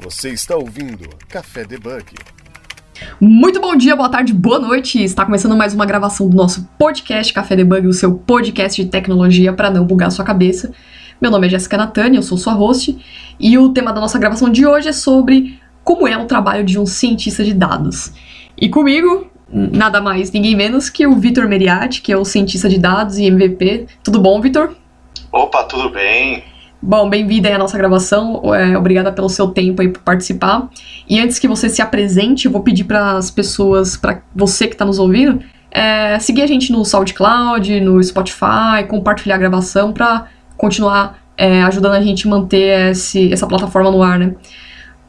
Você está ouvindo Café Debug. Muito bom dia, boa tarde, boa noite. Está começando mais uma gravação do nosso podcast Café Debug, o seu podcast de tecnologia para não bugar sua cabeça. Meu nome é Jéssica Natani, eu sou sua host, e o tema da nossa gravação de hoje é sobre como é o trabalho de um cientista de dados. E comigo, nada mais, ninguém menos que o Vitor Meriatti, que é o cientista de dados e MVP. Tudo bom, Vitor? Opa, tudo bem? Bom, bem-vinda aí à nossa gravação. É, obrigada pelo seu tempo aí por participar. E antes que você se apresente, eu vou pedir para as pessoas, para você que está nos ouvindo, é, seguir a gente no SoundCloud, no Spotify, compartilhar a gravação para continuar é, ajudando a gente a manter esse, essa plataforma no ar, né?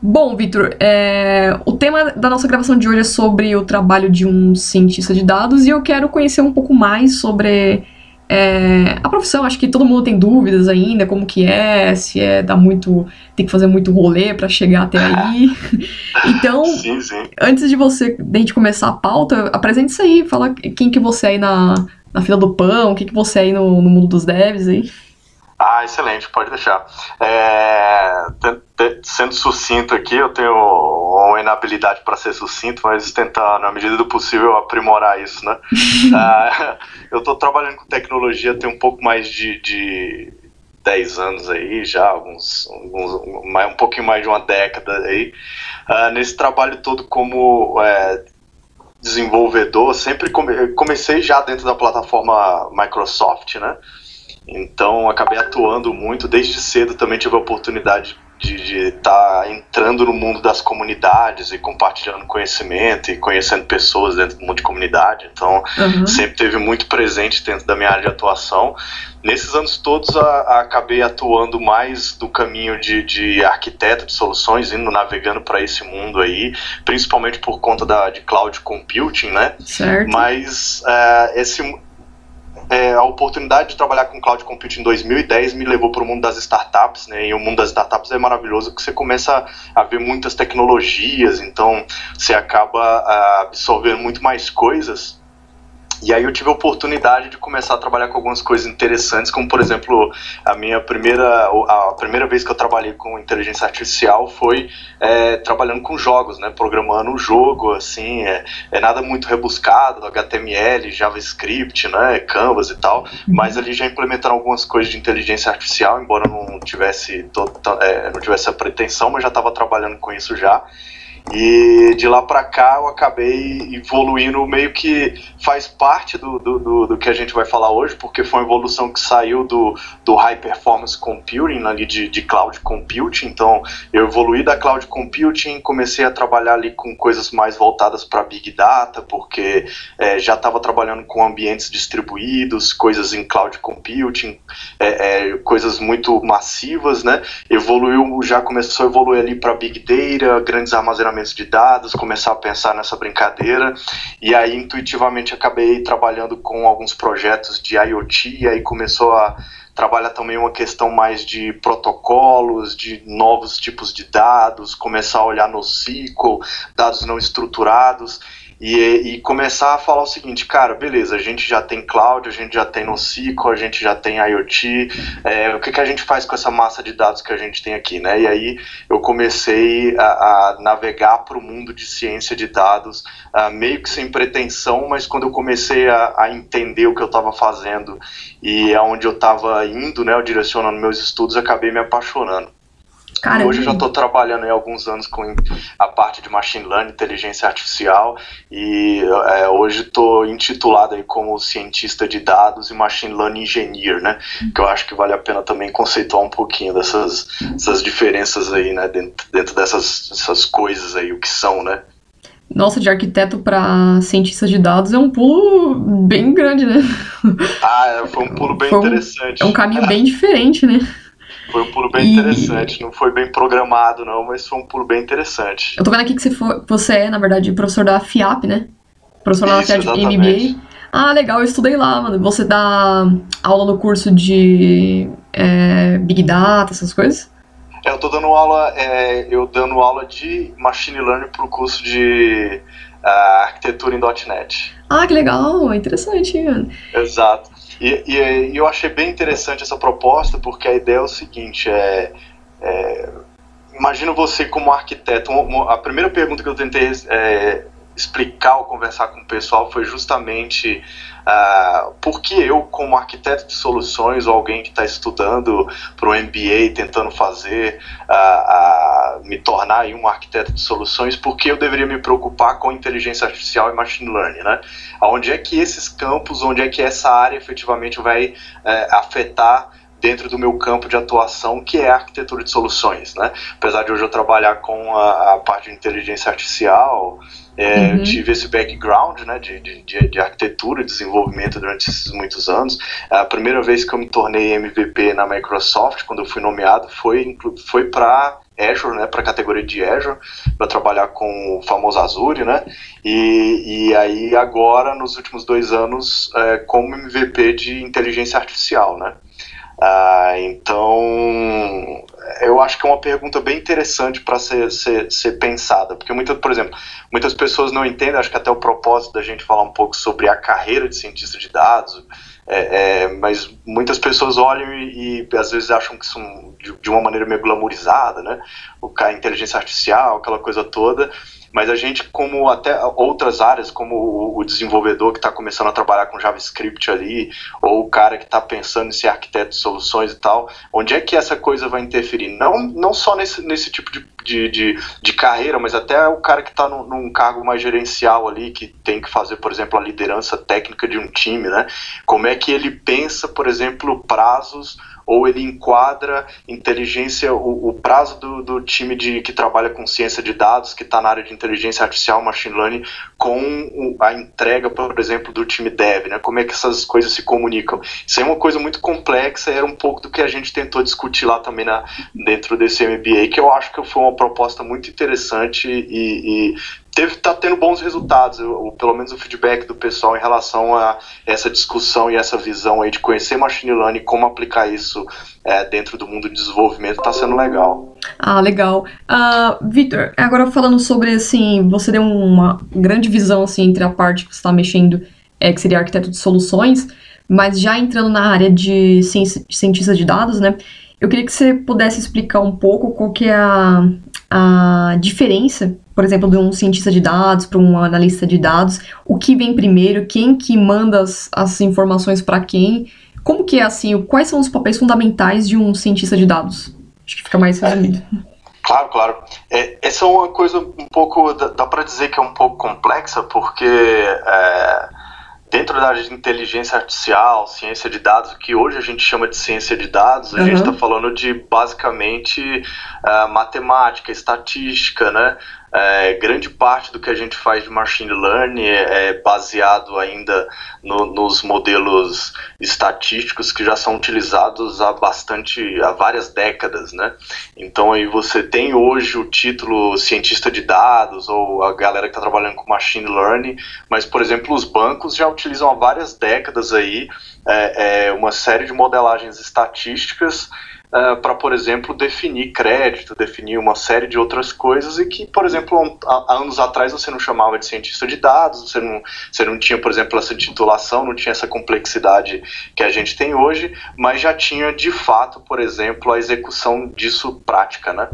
Bom, Vitor, é, o tema da nossa gravação de hoje é sobre o trabalho de um cientista de dados e eu quero conhecer um pouco mais sobre é, a profissão, acho que todo mundo tem dúvidas ainda, como que é, se é dá muito, tem que fazer muito rolê para chegar até aí. então, sim, sim. antes de você, de a gente começar a pauta, apresente isso aí, fala quem que você é aí na, na fila do pão, o que que você é aí no, no mundo dos devs aí. Ah, excelente, pode deixar. É, sendo sucinto aqui, eu tenho uma inabilidade para ser sucinto, mas tentar, na medida do possível, aprimorar isso, né? ah, eu estou trabalhando com tecnologia tem um pouco mais de, de 10 anos aí, já, alguns, alguns mais, um pouquinho mais de uma década aí. Ah, nesse trabalho todo como é, desenvolvedor, sempre come, comecei já dentro da plataforma Microsoft, né? Então acabei atuando muito desde cedo. Também tive a oportunidade de estar tá entrando no mundo das comunidades e compartilhando conhecimento e conhecendo pessoas dentro do mundo de comunidade. Então uhum. sempre teve muito presente dentro da minha área de atuação. Nesses anos todos a, a, acabei atuando mais do caminho de, de arquiteto de soluções, indo navegando para esse mundo aí, principalmente por conta da, de cloud computing, né? Certo. Mas uh, esse é, a oportunidade de trabalhar com cloud computing em 2010 me levou para o mundo das startups, né? E o mundo das startups é maravilhoso porque você começa a ver muitas tecnologias, então você acaba ah, absorvendo muito mais coisas e aí eu tive a oportunidade de começar a trabalhar com algumas coisas interessantes, como por exemplo, a minha primeira, a primeira vez que eu trabalhei com inteligência artificial foi é, trabalhando com jogos, né, programando um jogo, assim, é, é, nada muito rebuscado, HTML, JavaScript, né, Canvas e tal, mas ali já implementaram algumas coisas de inteligência artificial, embora não tivesse, todo, é, não tivesse a pretensão, mas já estava trabalhando com isso já. E de lá para cá eu acabei evoluindo, meio que faz parte do, do, do, do, que a gente vai falar hoje, porque foi uma evolução que saiu do, do High Performance Computing, ali de, de Cloud Computing. Então eu evoluí da Cloud Computing, comecei a trabalhar ali com coisas mais voltadas para Big Data, porque é, já estava trabalhando com ambientes distribuídos, coisas em Cloud Computing, é, é, coisas muito massivas, né? Evoluiu, já começou a evoluir ali para Big Data, grandes armazenamentos de dados, começar a pensar nessa brincadeira. E aí, intuitivamente, acabei trabalhando com alguns projetos de IoT, e aí começou a trabalhar também uma questão mais de protocolos, de novos tipos de dados, começar a olhar no SQL, dados não estruturados e, e, começar a falar o seguinte, cara, beleza, a gente já tem cloud, a gente já tem NoSQL, a gente já tem IoT, é, o que, que a gente faz com essa massa de dados que a gente tem aqui, né? E aí eu comecei a, a navegar para o mundo de ciência de dados, uh, meio que sem pretensão, mas quando eu comecei a, a entender o que eu estava fazendo e aonde eu estava indo, né, direcionando meus estudos, acabei me apaixonando. Caramba. Hoje eu já estou trabalhando há alguns anos com a parte de machine learning, inteligência artificial, e é, hoje estou intitulado aí como cientista de dados e machine learning engineer, né? Que eu acho que vale a pena também conceituar um pouquinho dessas, dessas diferenças aí, né? Dentro, dentro dessas, dessas coisas aí, o que são, né? Nossa, de arquiteto para cientista de dados é um pulo bem grande, né? Ah, é, foi um pulo bem um, interessante. É um caminho bem diferente, né? Foi um pulo bem e... interessante. Não foi bem programado, não, mas foi um pulo bem interessante. Eu tô vendo aqui que você, você é, na verdade, professor da FIAP, né? Professor Isso, da FIAP MBA. Ah, legal, eu estudei lá, mano. Você dá aula no curso de é, Big Data, essas coisas? É, eu tô dando aula, é, eu dando aula de Machine Learning pro curso de uh, Arquitetura em .NET. Ah, que legal, interessante, mano. Exato. E, e, e, eu achei bem interessante essa proposta, porque a ideia é o seguinte: é, é imagino você como arquiteto. A primeira pergunta que eu tentei é, explicar ou conversar com o pessoal foi justamente uh, por que eu, como arquiteto de soluções ou alguém que está estudando para o MBA, tentando fazer, uh, uh, me tornar um arquiteto de soluções, por que eu deveria me preocupar com inteligência artificial e machine learning, né? Onde é que esses campos, onde é que essa área efetivamente vai eh, afetar dentro do meu campo de atuação, que é a arquitetura de soluções, né? Apesar de hoje eu trabalhar com a, a parte de inteligência artificial, é, uhum. Eu tive esse background né, de, de, de, arquitetura e desenvolvimento durante esses muitos anos. A primeira vez que eu me tornei MVP na Microsoft, quando eu fui nomeado, foi, foi para Azure, né, para a categoria de Azure, para trabalhar com o famoso Azure, né, e, e aí agora, nos últimos dois anos, é, como MVP de inteligência artificial, né. Ah, então, eu acho que é uma pergunta bem interessante para ser, ser, ser, pensada, porque muitas, por exemplo, muitas pessoas não entendem, acho que até o propósito da gente falar um pouco sobre a carreira de cientista de dados, é, é, mas muitas pessoas olham e, e, às vezes acham que são de, de uma maneira meio glamourizada, né? O, a inteligência artificial, aquela coisa toda, mas a gente, como até outras áreas, como o desenvolvedor que está começando a trabalhar com JavaScript ali, ou o cara que está pensando em ser arquiteto de soluções e tal, onde é que essa coisa vai interferir? Não, não só nesse, nesse tipo de, de, de, de carreira, mas até o cara que está num, num, cargo mais gerencial ali, que tem que fazer, por exemplo, a liderança técnica de um time, né? Como é que ele pensa, por exemplo, prazos ou ele enquadra inteligência, o, o prazo do, do, time de, que trabalha com ciência de dados, que está na área de inteligência artificial, machine learning, com a entrega, por exemplo, do time dev, né? Como é que essas coisas se comunicam? Isso é uma coisa muito complexa e era um pouco do que a gente tentou discutir lá também na, dentro desse MBA, que eu acho que foi uma proposta muito interessante e, e teve tá tendo bons resultados, eu, pelo menos o feedback do pessoal em relação a essa discussão e essa visão aí de conhecer machine learning como aplicar isso é, dentro do mundo de desenvolvimento está sendo legal. Ah, legal. Uh, Victor, agora falando sobre assim, você deu uma grande visão assim entre a parte que você está mexendo, é, que seria arquiteto de soluções, mas já entrando na área de cientista de dados, né? Eu queria que você pudesse explicar um pouco qual que é a, a diferença, por exemplo, de um cientista de dados para um analista de dados, o que vem primeiro, quem que manda as, as informações para quem, como que é assim, quais são os papéis fundamentais de um cientista de dados? Acho que fica mais resumido. Claro, claro. É, essa é uma coisa um pouco, dá, dá para dizer que é um pouco complexa, porque é, dentro da área de inteligência artificial, ciência de dados, o que hoje a gente chama de ciência de dados, a uhum. gente está falando de basicamente uh, matemática, estatística, né? É, grande parte do que a gente faz de machine learning é, é baseado ainda no, nos modelos estatísticos que já são utilizados há bastante, há várias décadas, né? Então aí você tem hoje o título cientista de dados ou a galera que está trabalhando com machine learning, mas por exemplo os bancos já utilizam há várias décadas aí é, é uma série de modelagens estatísticas uh, é, para, por exemplo, definir crédito, definir uma série de outras coisas e que, por exemplo, há, anos atrás você não chamava de cientista de dados, você não, você não tinha, por exemplo, essa titulação, não tinha essa complexidade que a gente tem hoje, mas já tinha de fato, por exemplo, a execução disso prática, né?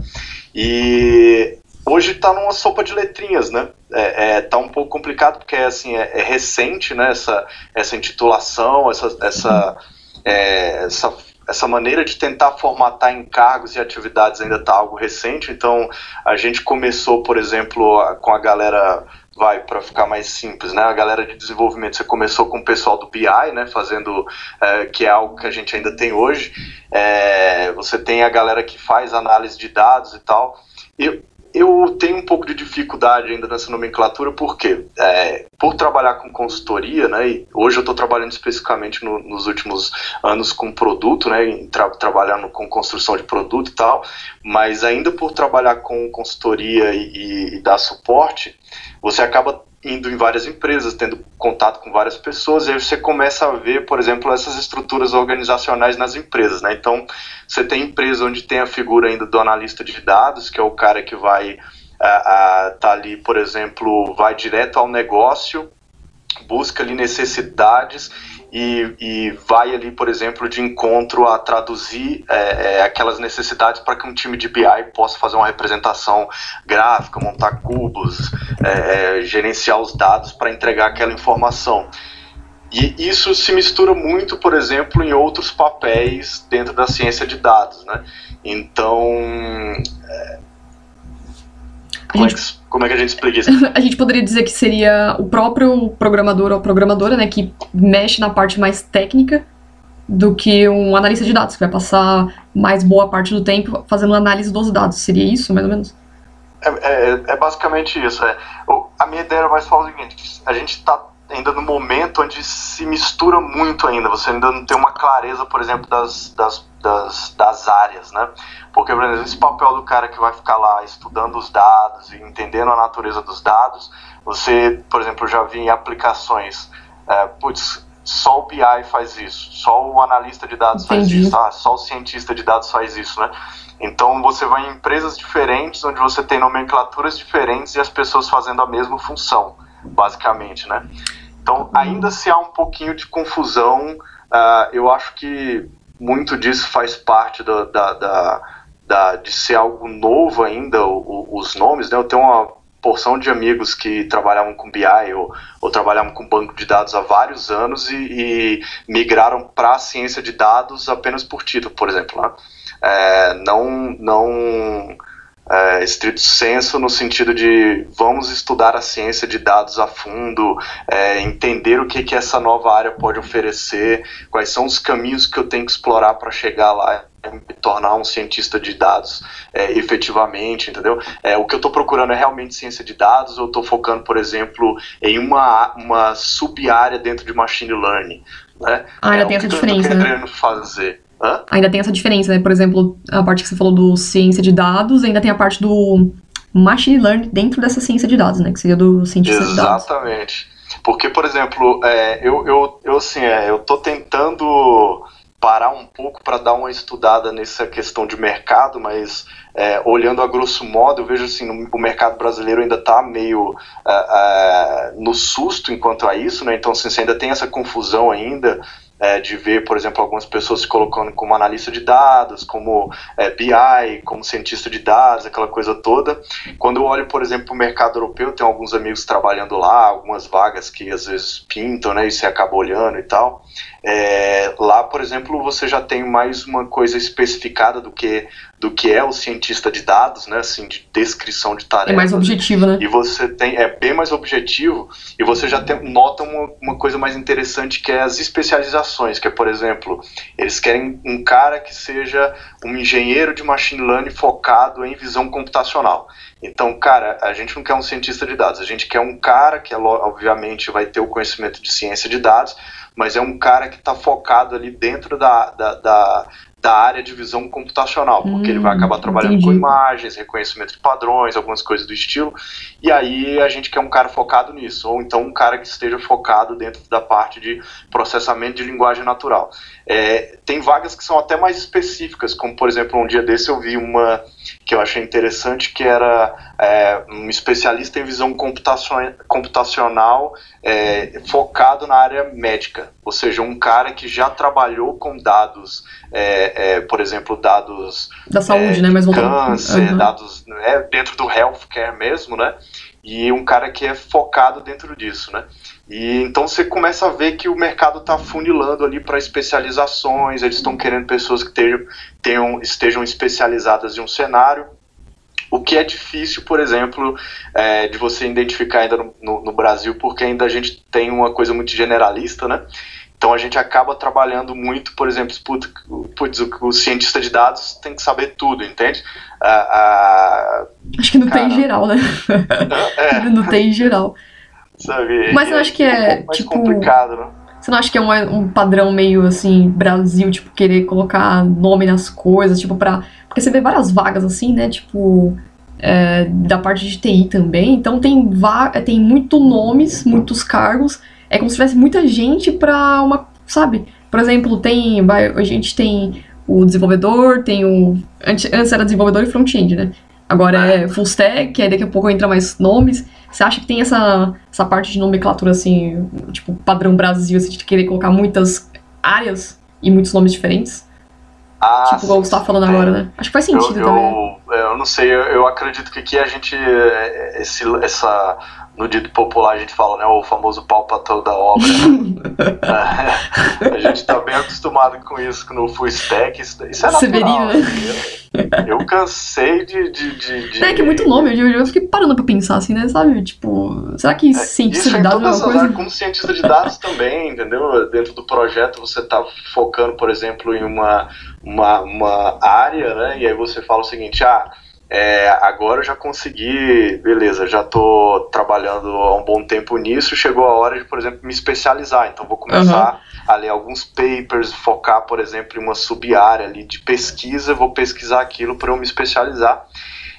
E hoje está numa sopa de letrinhas, né? É, é, tá um pouco complicado porque assim é, é recente, né? Essa, essa intitulação, essa, essa, é, essa essa maneira de tentar formatar encargos e atividades ainda está algo recente. Então, a gente começou, por exemplo, com a galera vai para ficar mais simples, né? A galera de desenvolvimento você começou com o pessoal do BI, né? Fazendo é, que é algo que a gente ainda tem hoje. É, você tem a galera que faz análise de dados e tal. E eu tenho um pouco de dificuldade ainda nessa nomenclatura, porque é, por trabalhar com consultoria, né, e hoje eu estou trabalhando especificamente no, nos últimos anos com produto, né, tra trabalhando com construção de produto e tal, mas ainda por trabalhar com consultoria e, e, e dar suporte, você acaba indo em várias empresas, tendo contato com várias pessoas, e aí você começa a ver, por exemplo, essas estruturas organizacionais nas empresas, né? Então, você tem empresa onde tem a figura ainda do analista de dados, que é o cara que vai estar tá ali, por exemplo, vai direto ao negócio, busca ali necessidades e, e vai ali, por exemplo, de encontro a traduzir é, é, aquelas necessidades para que um time de BI possa fazer uma representação gráfica, montar cubos, é, é gerenciar os dados para entregar aquela informação. E isso se mistura muito, por exemplo, em outros papéis dentro da ciência de dados, né? Então, é, como, gente, é que, como, é que, a gente explica isso? a gente poderia dizer que seria o próprio programador ou programadora, né, que mexe na parte mais técnica do que um analista de dados, que vai passar mais boa parte do tempo fazendo análise dos dados. Seria isso, mais ou menos? É, é, é basicamente isso. É. A minha ideia era mais falar o seguinte: a gente está ainda no momento onde se mistura muito ainda, você ainda não tem uma clareza, por exemplo, das, das, das, das áreas, né? Porque, por exemplo, esse papel do cara que vai ficar lá estudando os dados e entendendo a natureza dos dados, você, por exemplo, já vi em aplicações, é, putz, só o BI faz isso, só o analista de dados Entendi. faz isso, ah, só o cientista de dados faz isso, né? Então você vai em empresas diferentes, onde você tem nomenclaturas diferentes e as pessoas fazendo a mesma função, basicamente, né? Então, ainda se há um pouquinho de confusão, uh, eu acho que muito disso faz parte da, da, da, da de ser algo novo ainda, o, os nomes, né? Eu tenho uma porção de amigos que trabalhavam com BI ou, ou trabalhavam com banco de dados há vários anos e, e migraram para a ciência de dados apenas por título, por exemplo. Né? É, não, não é, estrito senso no sentido de vamos estudar a ciência de dados a fundo, é, entender o que, que essa nova área pode oferecer, quais são os caminhos que eu tenho que explorar para chegar lá e me tornar um cientista de dados é, efetivamente, entendeu? É, o que eu estou procurando é realmente ciência de dados ou estou focando, por exemplo, em uma, uma sub-área dentro de machine learning, né? Ah, ainda é, tem essa diferença, eu tô querendo né? fazer. Hã? Ainda tem essa diferença, né? Por exemplo, a parte que você falou do ciência de dados, ainda tem a parte do machine learning dentro dessa ciência de dados, né? Que seria do cientista Exatamente. de dados. Exatamente. Porque, por exemplo, é, eu, eu, eu, assim, é, eu tô tentando parar um pouco para dar uma estudada nessa questão de mercado, mas é, olhando a grosso modo, eu vejo assim, no, o mercado brasileiro ainda está meio é, é, no susto enquanto a isso, né? Então, assim, você ainda tem essa confusão ainda é, de ver, por exemplo, algumas pessoas se colocando como analista de dados, como é, BI, como cientista de dados, aquela coisa toda. Quando eu olho, por exemplo, o mercado europeu, tem alguns amigos trabalhando lá, algumas vagas que às vezes pintam, né, e você acaba olhando e tal. É, lá, por exemplo, você já tem mais uma coisa especificada do que do que é o cientista de dados, né, assim, de descrição de tarefas. É mais objetivo, né? E você tem, é bem mais objetivo, e você já tem, nota uma, uma coisa mais interessante que é as especializações, que é, por exemplo, eles querem um cara que seja um engenheiro de machine learning focado em visão computacional. Então, cara, a gente não quer um cientista de dados, a gente quer um cara que, obviamente, vai ter o conhecimento de ciência de dados, mas é um cara que está focado ali dentro da, da, da, da área de visão computacional, porque hum, ele vai acabar hum, trabalhando entendi. com imagens, reconhecimento de padrões, algumas coisas do estilo, e aí a gente quer um cara focado nisso, ou então um cara que esteja focado dentro da parte de processamento de linguagem natural. É, tem vagas que são até mais específicas, como por exemplo, um dia desse eu vi uma que eu achei interessante, que era é, um especialista em visão computacional é, focado na área médica, ou seja, um cara que já trabalhou com dados, é, é por exemplo, dados da saúde, é, né, mas câncer, uhum. dados é, dentro do healthcare mesmo, né, e um cara que é focado dentro disso, né. E então você começa a ver que o mercado está funilando ali para especializações, eles estão querendo pessoas que estejam, tenham, estejam especializadas em um cenário. O que é difícil, por exemplo, é, de você identificar ainda no, no, no, Brasil, porque ainda a gente tem uma coisa muito generalista, né? Então a gente acaba trabalhando muito, por exemplo, putz, putz o, o, cientista de dados tem que saber tudo, entende? Ah, ah, Acho que não cara, tem em geral, né? É. não tem em geral sabe? Mas eu acho que é, um tipo... complicado, né? Você não acha que é um, um padrão meio, assim, Brasil, tipo, querer colocar nome nas coisas, tipo, pra... Porque você vê várias vagas, assim, né, tipo... É, da parte de TI também, então tem, va tem muito nomes, muitos cargos, é como se tivesse muita gente pra uma, sabe? Por exemplo, tem, a gente tem o desenvolvedor, tem o, antes, antes era desenvolvedor e front-end, né? agora é full stack, aí daqui a pouco entra mais nomes. Você acha que tem essa, essa parte de nomenclatura, assim, tipo, padrão Brasil, assim, de querer colocar muitas áreas e muitos nomes diferentes? Ah, tipo, igual você tá falando agora, né? Acho que faz sentido eu, também. Eu, eu não sei, eu, eu acredito que aqui a gente, é, esse, essa, no dito popular a gente fala, né, o famoso pau pra toda obra. a gente tá bem acostumado com isso no full stack, isso, isso é natural. Severino, né? Eu, eu cansei de... de, de, de... É que é muito nome, eu, eu fiquei parando pra pensar assim, né, sabe? Tipo, será que cientista Isso de dados é uma coisa? áreas, como cientista de dados também, entendeu? Dentro do projeto você está focando, por exemplo, em uma, uma, uma área, né? E aí você fala o seguinte, ah, é, agora eu já consegui, beleza, já estou trabalhando há um bom tempo nisso, chegou a hora de, por exemplo, me especializar. Então vou começar a ler alguns papers, focar, por exemplo, em uma sub-área ali de pesquisa, vou pesquisar aquilo para eu me especializar.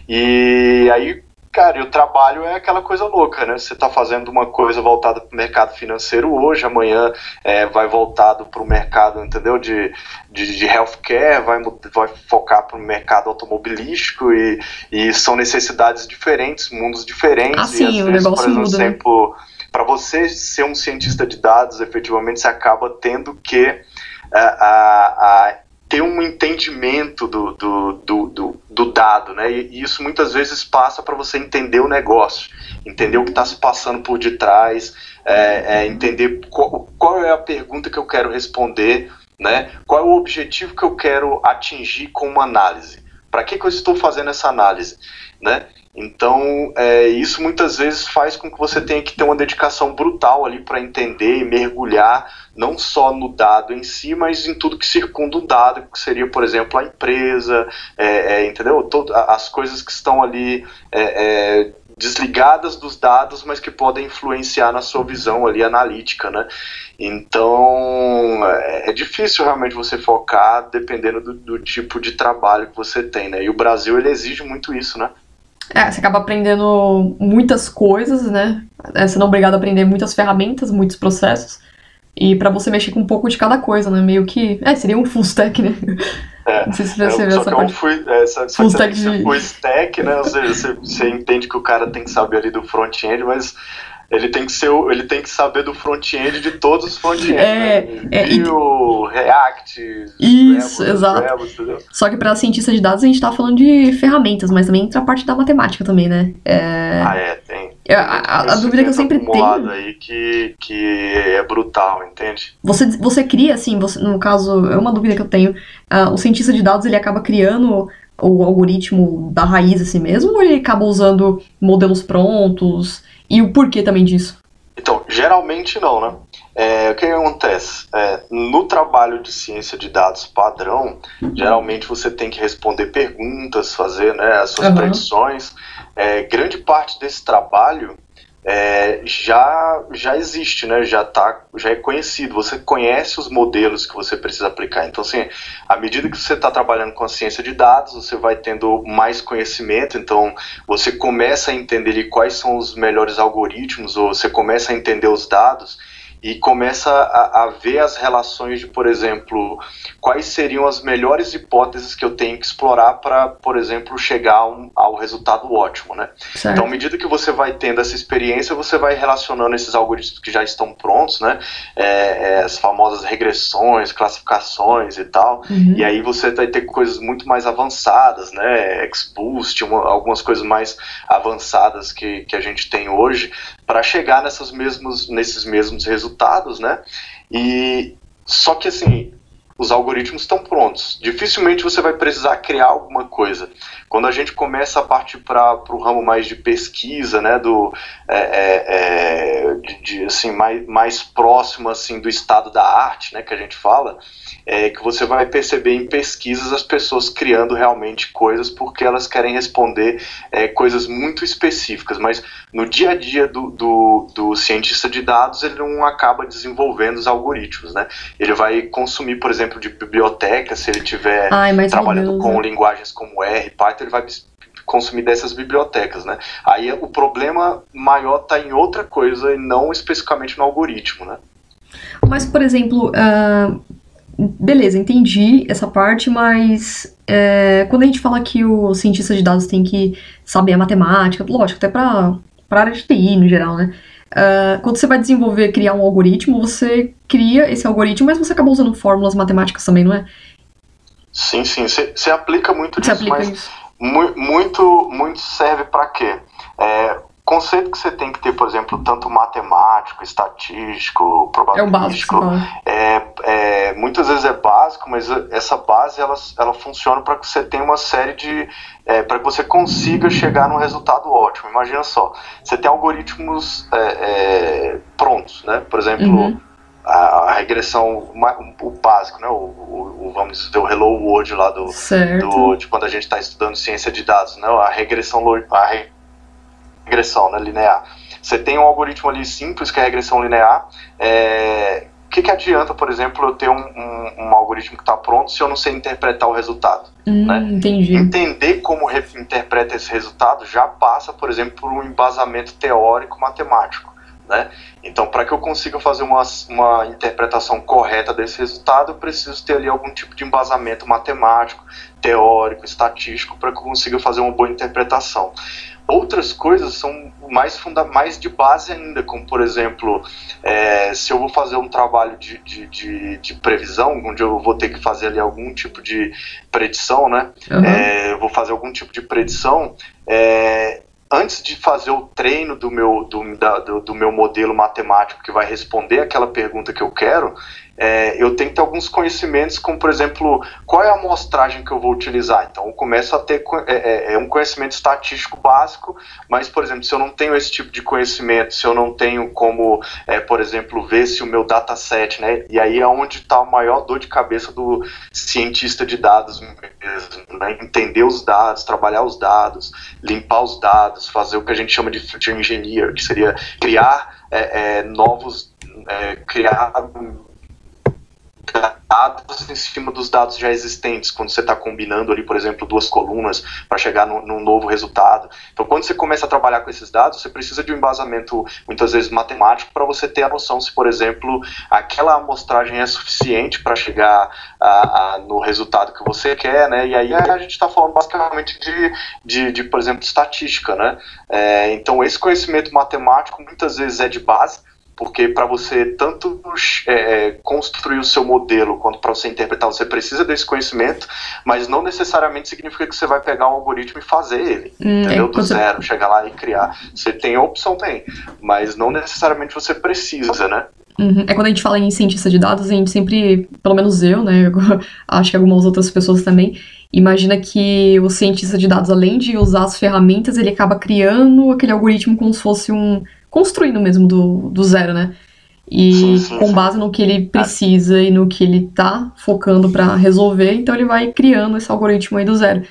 E aí, cara, e o trabalho é aquela coisa louca, né? Você está fazendo uma coisa voltada para o mercado financeiro hoje, amanhã é, vai voltado para o mercado, entendeu? De, de, de healthcare, vai, vai focar para o mercado automobilístico e, e são necessidades diferentes, mundos diferentes. Ah, sim, e às o vezes, negócio por muda, né? exemplo, para você ser um cientista de dados, efetivamente, você acaba tendo que a, a, a ter um entendimento do, do, do, do, do dado, né? E, e isso muitas vezes passa para você entender o negócio, entender o que está se passando por detrás, é, é, entender qual, qual é a pergunta que eu quero responder, né? Qual é o objetivo que eu quero atingir com uma análise? Para que, que eu estou fazendo essa análise, né? Então, é, isso muitas vezes faz com que você tenha que ter uma dedicação brutal ali para entender e mergulhar não só no dado em si, mas em tudo que circunda o dado, que seria, por exemplo, a empresa, é, é, entendeu? Todo, as coisas que estão ali é, desligadas dos dados, mas que podem influenciar na sua visão ali analítica, né? Então é difícil realmente você focar dependendo do, do tipo de trabalho que você tem, né? E o Brasil ele exige muito isso, né? É, você acaba aprendendo muitas coisas, né? É, você não é obrigado a aprender muitas ferramentas, muitos processos. E para você mexer com um pouco de cada coisa, né? Meio que. É, seria um full stack, né? É, não sei se é, você vê só essa que parte. É um full, é, só, full só stack é de... full stack, né? Ou seja, você, você entende que o cara tem que saber ali do front-end, mas ele tem que ser ele tem que saber do front-end de todos os front-end. É, né? é, Vue, React, Isso, exato. Só que pra cientista de dados a gente tá falando de ferramentas, mas também entra a parte da matemática também, né? É... Ah, é, tem. É, a, a- dúvida que eu sempre acumulado tenho. aí que, que é brutal, entende? Você, você cria, assim, você, no caso, é uma dúvida que eu tenho. ah, o cientista de dados ele acaba criando o algoritmo da raiz assim mesmo, ou ele acaba usando modelos prontos? E o porquê também disso? Então, geralmente não, né? É, o que acontece? É, no trabalho de ciência de dados padrão, geralmente você tem que responder perguntas, fazer né, as suas Uhum. predições. É, grande parte desse trabalho é, já, já existe, né? já, tá, já é conhecido. Você conhece os modelos que você precisa aplicar. Então, assim, à medida que você está trabalhando com a ciência de dados, você vai tendo mais conhecimento. Então, você começa a entender ali quais são os melhores algoritmos, ou você começa a entender os dados e começa a, a ver as relações de, por exemplo, quais seriam as melhores hipóteses que eu tenho que explorar para, por exemplo, chegar um- ao resultado ótimo, né? Certo. Então, à medida que você vai tendo essa experiência, você vai relacionando esses algoritmos que já estão prontos, né? É, é, as famosas regressões, classificações e tal. Uhum. E aí você vai ter coisas muito mais avançadas, né? XBoost, uma- algumas coisas mais avançadas que, que a gente tem hoje, para chegar nessas mesmos, nesses mesmos resultados, né? E só que assim, os algoritmos estão prontos. Dificilmente você vai precisar criar alguma coisa. Quando a gente começa a partir para o ramo mais de pesquisa, né, do é, é, é, de, de, assim mais, mais próximo assim do estado da arte, né, que a gente fala, é que você vai perceber em pesquisas as pessoas criando realmente coisas porque elas querem responder é, coisas muito específicas, mas no dia a dia do, do, do cientista de dados ele não acaba desenvolvendo os algoritmos, né? Ele vai consumir, por exemplo, de biblioteca, se ele tiver Ai, trabalhando com linguagens como R, Python, ele vai consumir dessas bibliotecas, né? Aí o problema maior está em outra coisa e não especificamente no algoritmo, né? Mas, por exemplo, ah, beleza, entendi essa parte, mas é, quando a gente fala que o cientista de dados tem que saber a matemática, lógico, até para a área de TI no geral, né? Uh, quando você vai desenvolver, criar um algoritmo, você cria esse algoritmo, mas você acaba usando fórmulas matemáticas também, não é? Sim, sim. Você aplica muito disso, aplica mas isso. Mu muito, muito serve para quê? É, conceito que você tem que ter, por exemplo, tanto matemático, estatístico, probabilístico, é, básico, é, é, muitas vezes é básico, mas essa base ela, ela funciona para que você tenha uma série de é, para que você consiga chegar num resultado ótimo. Imagina só, você tem algoritmos é, é, prontos, né? Por exemplo, uhum. A, a, regressão, o básico, né? O, o, o, vamos dizer, o Hello World lá do, do de quando a gente está estudando ciência de dados, né? A regressão, a regressão né, linear. Você tem um algoritmo ali simples que é a regressão linear. É, o que, que adianta, por exemplo, eu ter um, um, um algoritmo que está pronto se eu não sei interpretar o resultado? Hum, né? Entendi. Entender como interpreta esse resultado já passa, por exemplo, por um embasamento teórico matemático. Né? Então, para que eu consiga fazer uma, uma interpretação correta desse resultado, eu preciso ter ali algum tipo de embasamento matemático, teórico, estatístico, para que eu consiga fazer uma boa interpretação. Outras coisas são mais, funda mais de base ainda, como por exemplo, é, se eu vou fazer um trabalho de, de, de, de, previsão, onde eu vou ter que fazer ali algum tipo de predição, né? Uhum. É, eu vou fazer algum tipo de predição. É, antes de fazer o treino do meu, do, da, do, do, meu modelo matemático que vai responder aquela pergunta que eu quero, é, eu tenho que ter alguns conhecimentos, como por exemplo, qual é a amostragem que eu vou utilizar. Então, eu começo a ter é, é, é, um conhecimento estatístico básico, mas, por exemplo, se eu não tenho esse tipo de conhecimento, se eu não tenho como, é, por exemplo, ver se o meu dataset, né, e aí é onde está a maior dor de cabeça do cientista de dados mesmo, né, entender os dados, trabalhar os dados, limpar os dados, fazer o que a gente chama de feature engineer, que seria criar é, é, novos, criar dados em cima dos dados já existentes, quando você está combinando ali, por exemplo, duas colunas para chegar no, num novo resultado. Então, quando você começa a trabalhar com esses dados, você precisa de um embasamento, muitas vezes matemático, para você ter a noção se, por exemplo, aquela amostragem é suficiente para chegar a, a, no resultado que você quer, né? E aí a gente está falando basicamente de, de, de, por exemplo, estatística, né? É, então, esse conhecimento matemático muitas vezes é de base, porque para você tanto é, é, construir o seu modelo quanto para você interpretar, você precisa desse conhecimento, mas não necessariamente significa que você vai pegar um algoritmo e fazer ele, hum, entendeu? Do zero, chegar lá e criar. Você tem a opção, tem, mas não necessariamente você precisa, né? Uhum. É quando a gente fala em cientista de dados, a gente sempre, pelo menos eu, né, acho que algumas outras pessoas também, imagina que o cientista de dados, além de usar as ferramentas, ele acaba criando aquele algoritmo como se fosse um construindo mesmo do, do zero, né? E sim, sim, com base no que ele precisa e no que ele tá focando para resolver, então ele vai criando esse algoritmo aí do zero.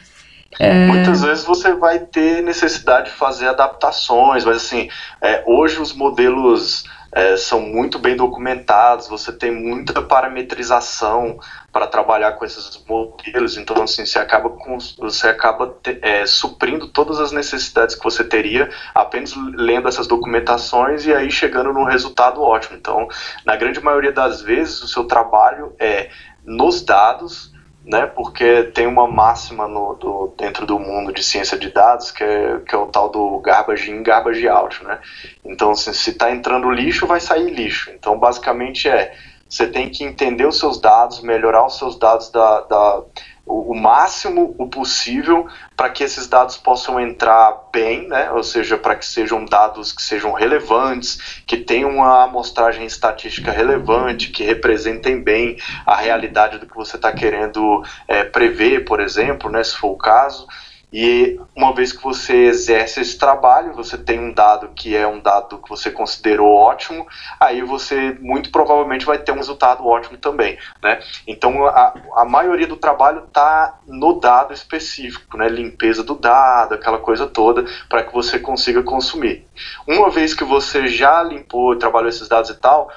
É... Muitas vezes você vai ter necessidade de fazer adaptações, mas assim, é, hoje os modelos é, são muito bem documentados, você tem muita parametrização para trabalhar com esses modelos, então assim, você acaba, com, você acaba é, suprindo todas as necessidades que você teria apenas lendo essas documentações e aí chegando num resultado ótimo. Então, na grande maioria das vezes, o seu trabalho é nos dados né? Porque tem uma máxima no, do, dentro do mundo de ciência de dados que é, que é o tal do garbage in, garbage out, né? Então, assim, se está entrando lixo, vai sair lixo. Então, basicamente é você tem que entender os seus dados, melhorar os seus dados da, da o, máximo o possível para que esses dados possam entrar bem, né? ou seja, para que sejam dados que sejam relevantes, que tenham uma amostragem estatística relevante, que representem bem a realidade do que você está querendo é, prever, por exemplo, né, se for o caso. E uma vez que você exerce esse trabalho, você tem um dado que é um dado que você considerou ótimo, aí você muito provavelmente vai ter um resultado ótimo também, né? Então a, a maioria do trabalho está no dado específico, né? Limpeza do dado, aquela coisa toda, para que você consiga consumir. Uma vez que você já limpou, trabalhou esses dados e tal,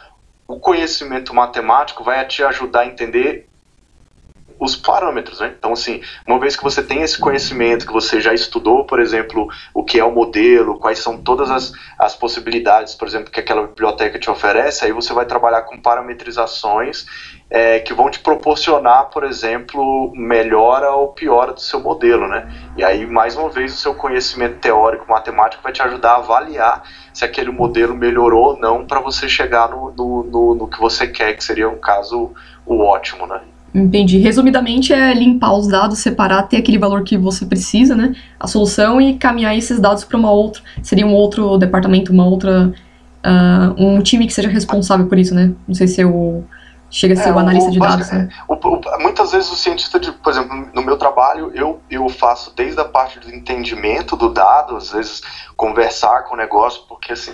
o conhecimento matemático vai te ajudar a entender os parâmetros, né? Então, assim, uma vez que você tem esse conhecimento, que você já estudou, por exemplo, o que é o modelo, quais são todas as, as possibilidades, por exemplo, que aquela biblioteca te oferece, aí você vai trabalhar com parametrizações é, que vão te proporcionar, por exemplo, melhora ou piora do seu modelo, né? E aí, mais uma vez, o seu conhecimento teórico, matemático vai te ajudar a avaliar se aquele modelo melhorou ou não para você chegar no, no, no, no, que você quer, que seria um caso o ótimo, né? Entendi. Resumidamente é limpar os dados, separar, ter aquele valor que você precisa, né? A solução e caminhar esses dados para uma outra. Seria um outro departamento, uma outra. Uh, um time que seja responsável por isso, né? Não sei se eu. Chega a ser é, o analista o, de dados, né? O, o, muitas vezes o cientista, de, por exemplo, no meu trabalho, eu, eu faço desde a parte do entendimento do dado, às vezes conversar com o negócio, porque assim,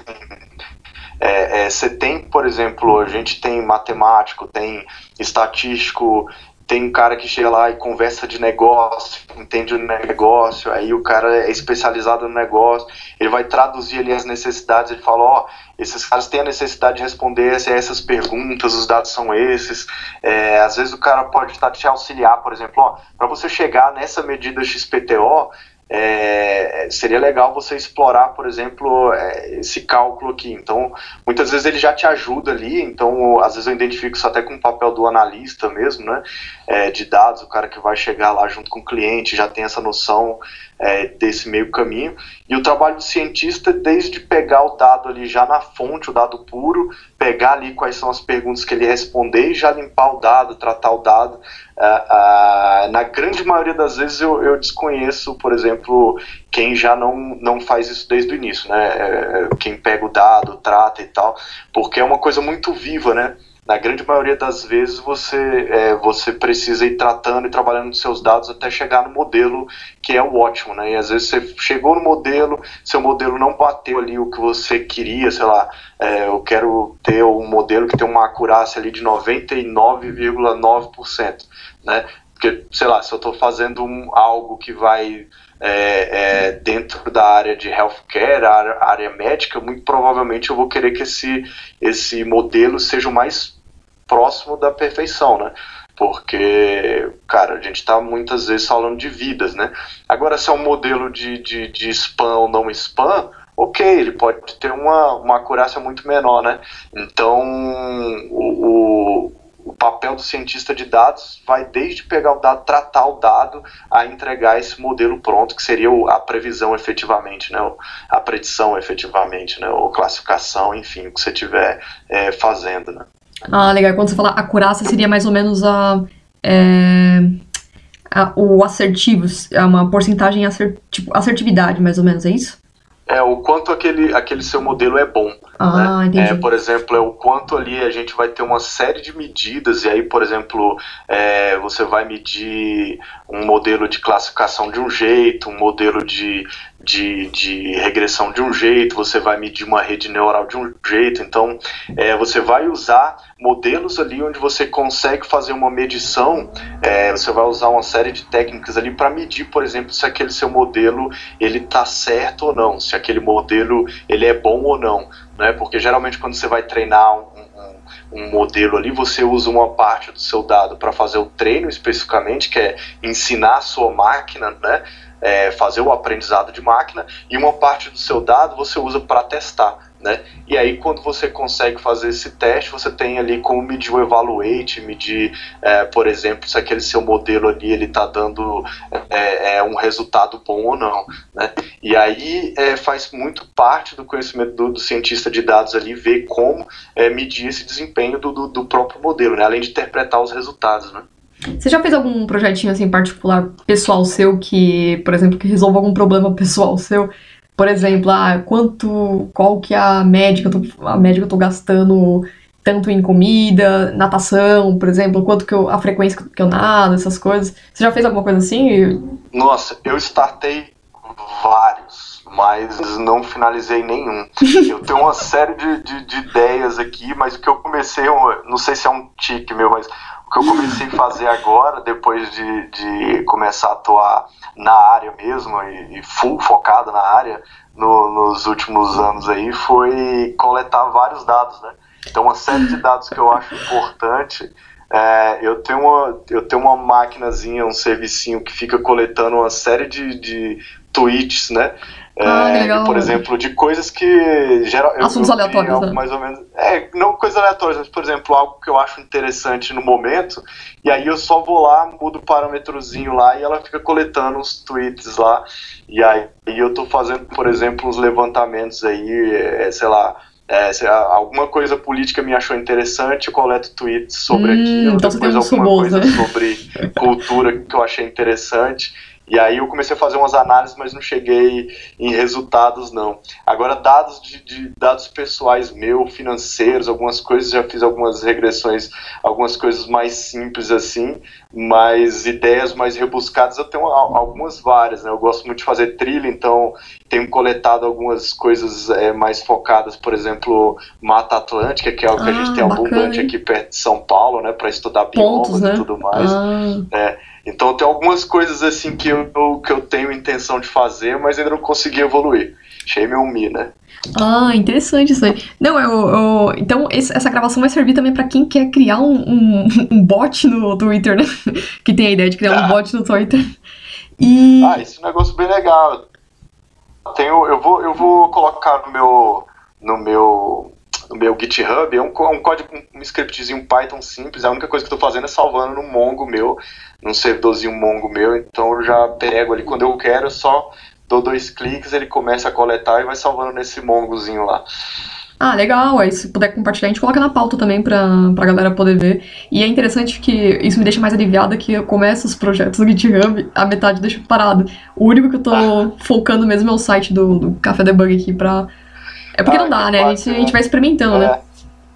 é, é, você tem, por exemplo, a gente tem matemático, tem estatístico, tem um cara que chega lá e conversa de negócio, entende o negócio, aí o cara é especializado no negócio, ele vai traduzir ali as necessidades, ele fala, ó, oh, esses caras têm a necessidade de responder essas perguntas, os dados são esses, é, às vezes o cara pode estar te auxiliar, por exemplo, ó, para você chegar nessa medida XPTO, é, seria legal você explorar, por exemplo, é, esse cálculo aqui. Então, muitas vezes ele já te ajuda ali, então, às vezes eu identifico isso até com o papel do analista mesmo, né, é, de dados, o cara que vai chegar lá junto com o cliente, já tem essa noção é, desse meio caminho. E o trabalho do cientista, desde pegar o dado ali já na fonte, o dado puro, pegar ali quais são as perguntas que ele responder e já limpar o dado, tratar o dado. Uh, uh, na grande maioria das vezes eu, eu, desconheço, por exemplo, quem já não, não faz isso desde o início, né? É, quem pega o dado, trata e tal, porque é uma coisa muito viva, né? Na grande maioria das vezes você, é, você precisa ir tratando e trabalhando nos seus dados até chegar no modelo que é o ótimo, né? E às vezes você chegou no modelo, seu modelo não bateu ali o que você queria, sei lá, é, eu quero ter um modelo que tem uma acurácia ali de 99,9%, né? Porque, sei lá, se eu estou fazendo um, algo que vai é, é, dentro da área de healthcare, área, área médica, muito provavelmente eu vou querer que esse, esse modelo seja o mais próximo da perfeição, né? Porque, cara, a gente está muitas vezes falando de vidas, né? Agora, se é um modelo de, de, de spam ou não spam, ok, ele pode ter uma, uma acurácia muito menor, né? Então, o, o, o, papel do cientista de dados vai desde pegar o dado, tratar o dado, a entregar esse modelo pronto, que seria a previsão efetivamente, né? A predição efetivamente, né? Ou classificação, enfim, o que você estiver é, fazendo, né? Ah, legal. Quando você fala acurácia, seria mais ou menos a, é, a o assertivo, é uma porcentagem assert, tipo, assertividade, mais ou menos, é isso? É o quanto aquele, aquele seu modelo é bom. Ah, né? é, por exemplo, é o quanto ali a gente vai ter uma série de medidas, e aí, por exemplo, é, você vai medir um modelo de classificação de um jeito, um modelo de, de, de, regressão de um jeito, você vai medir uma rede neural de um jeito. Então, é, você vai usar modelos ali onde você consegue fazer uma medição. É, você vai usar uma série de técnicas ali para medir, por exemplo, se aquele seu modelo ele está certo ou não, se aquele modelo ele é bom ou não, né? Porque geralmente quando você vai treinar um, um, modelo ali, você usa uma parte do seu dado para fazer o treino especificamente, que é ensinar a sua máquina, né? É, fazer o aprendizado de máquina e uma parte do seu dado você usa para testar. Né? E aí, quando você consegue fazer esse teste, você tem ali como medir o evaluate, medir, é, por exemplo, se aquele seu modelo ali ele está dando é, é, um resultado bom ou não. Né? E aí é, faz muito parte do conhecimento do, do, cientista de dados ali ver como é, medir esse desempenho do, do, do próprio modelo, né? além de interpretar os resultados. Né? Você já fez algum projetinho assim particular pessoal seu que, por exemplo, que resolva algum problema pessoal seu? Por exemplo, ah, quanto, qual que é a média que eu tô, a média que eu tô gastando tanto em comida, natação, por exemplo, quanto que eu, a frequência que eu nado, essas coisas. Você já fez alguma coisa assim? Nossa, eu startei vários, mas não finalizei nenhum. Eu tenho uma série de, de, de ideias aqui, mas o que eu comecei, não sei se é um tique meu, mas que eu comecei a fazer agora, depois de, de começar a atuar na área mesmo, e, e full focado na área, no, nos últimos anos aí, foi coletar vários dados, né? Então, uma série de dados que eu acho importante. É, eu, tenho uma, eu tenho uma maquinazinha, um servicinho que fica coletando uma série de, de tweets, né? Ah, É, legal. por exemplo, de coisas que geral, eu- Assuntos eu vi aleatórios, algo né? mais ou menos. É, não coisas aleatórias, mas, por exemplo, algo que eu acho interessante no momento, e aí eu só vou lá, mudo o parâmetrozinho lá e ela fica coletando os tweets lá. E aí eu tô fazendo, por exemplo, uns levantamentos aí, é, sei lá. é, lá, alguma coisa política me achou interessante, eu coleto tweets sobre Hum, aquilo, então depois uns alguma coisa sobre cultura que eu achei interessante. E aí eu comecei a fazer umas análises, mas não cheguei em resultados não. Agora dados de, de dados pessoais meu, financeiros, algumas coisas já fiz algumas regressões, algumas coisas mais simples assim, mas ideias mais rebuscadas eu tenho al- algumas várias, né? Eu gosto muito de fazer trilha, então tenho coletado algumas coisas é, mais focadas, por exemplo, Mata Atlântica, que é algo que a Ah, gente tem bacana, abundante aqui perto de São Paulo, né, para estudar Pontos, biomas né? e tudo mais. Ah, Então tem algumas coisas assim que eu, que eu tenho intenção de fazer, mas ainda não consegui evoluir. Shame on me, né? ah, interessante isso aí. Não, eu, eu- então esse- essa gravação vai servir também pra quem quer criar um, um, um bot no Twitter, né? Que tem a ideia de criar um Ah. bot no Twitter. E. Ah, esse é um negócio bem legal. Tenho, eu, vou, eu vou colocar no meu, no meu, no meu GitHub, é um, um código, um scriptzinho Python simples, a única coisa que eu tô fazendo é salvando no Mongo meu, num servidorzinho Mongo meu, então eu já pego ali quando eu quero, eu só dou dois cliques, ele começa a coletar e vai salvando nesse Mongozinho lá. Ah, legal. Aí se puder compartilhar, a gente coloca na pauta também pra, pra galera poder ver. E é interessante que isso me deixa mais aliviada que eu começo os projetos no GitHub, a metade eu deixo parado. O único que eu tô focando mesmo é o site do, do Café Debug aqui pra. É porque Ah, não dá, né? A gente, a gente vai experimentando, né? É.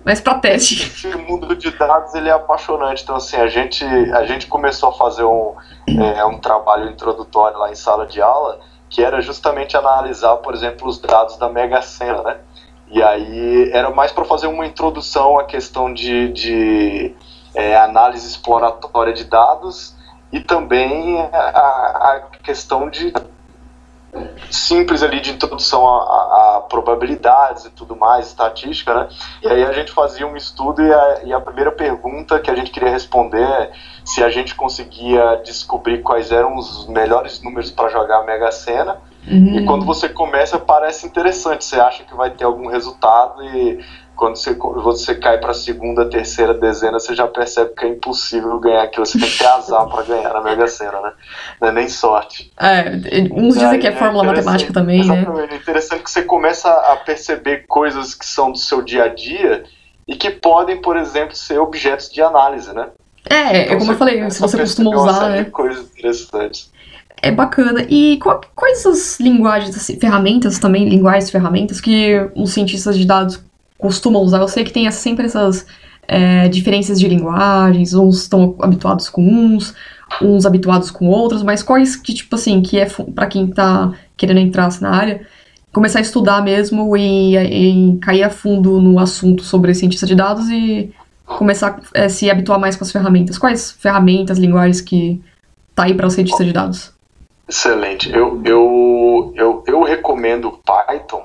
Mas pra teste. Esse mundo de dados ele é apaixonante. Então, assim, a gente, a gente começou a fazer um, é, um trabalho introdutório lá em sala de aula, que era justamente analisar, por exemplo, os dados da Mega Sena, né? E aí era mais para fazer uma introdução à questão de, de é, análise exploratória de dados e também a, a questão de simples ali de introdução a, a- a probabilidades e tudo mais, estatística, né? E aí a gente fazia um estudo e a, e a primeira pergunta que a gente queria responder é se a gente conseguia descobrir quais eram os melhores números para jogar a Mega Sena. Uhum. E quando você começa, parece interessante, você acha que vai ter algum resultado e quando você, você cai para a segunda, terceira dezena, você já percebe que é impossível ganhar aquilo. Você tem que ter azar para ganhar na Mega Sena, né? Não é nem sorte. É, uns dizem que é Aí fórmula interessante. matemática também, né? Exatamente. É interessante que você começa a perceber coisas que são do seu dia a dia e que podem, por exemplo, ser objetos de análise, né? É, é Então como eu falei, se você costuma usar, né? coisas interessantes. É bacana. E qual- quais as linguagens, assim, ferramentas também, linguagens, ferramentas que os cientistas de dados costumam usar? Eu sei que tem sempre essas é, diferenças de linguagens, uns estão habituados com uns, uns habituados com outros, mas quais que, tipo assim, que é pra quem tá querendo entrar assim, na área, começar a estudar mesmo e, e cair a fundo no assunto sobre cientista de dados e começar a se habituar mais com as ferramentas. Quais ferramentas, linguagens que tá aí para o cientista de dados? Excelente. Eu, eu, eu, eu recomendo Python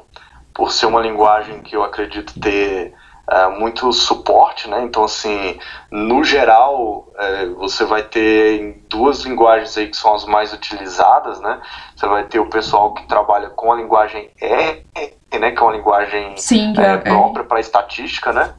por ser uma linguagem que eu acredito ter é, muito suporte, né? Então, assim, no geral, é, você vai ter duas linguagens aí que são as mais utilizadas, né? Você vai ter o pessoal que trabalha com a linguagem R, né? Que é uma linguagem Sim, é, é, própria para estatística, né?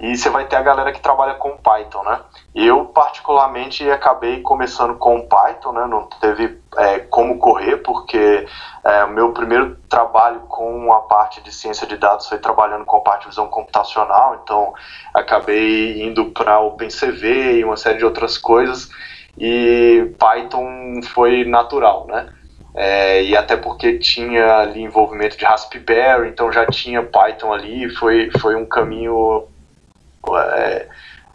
E você vai ter a galera que trabalha com Python, né? Eu, particularmente, acabei começando com Python, né? Não teve é, como correr, porque é, o meu primeiro trabalho com a parte de ciência de dados foi trabalhando com a parte de visão computacional, então acabei indo para OpenCV e uma série de outras coisas, e Python foi natural, né? É, e até porque tinha ali envolvimento de Raspberry, então já tinha Python ali, foi, foi um caminho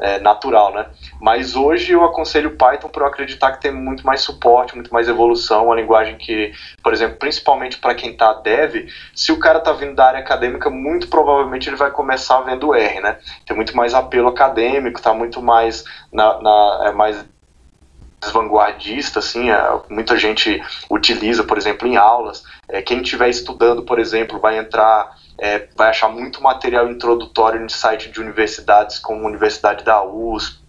é, natural, né? Mas hoje eu aconselho Python por acreditar que tem muito mais suporte, muito mais evolução, uma linguagem que, por exemplo, principalmente para quem está dev, se o cara está vindo da área acadêmica, muito provavelmente ele vai começar vendo R, né? Tem muito mais apelo acadêmico, está muito mais na, na é mais vanguardista, assim, é, muita gente utiliza, por exemplo, em aulas. É, quem estiver estudando, por exemplo, vai entrar, é, vai achar muito material introdutório em site de universidades como Universidade da USP,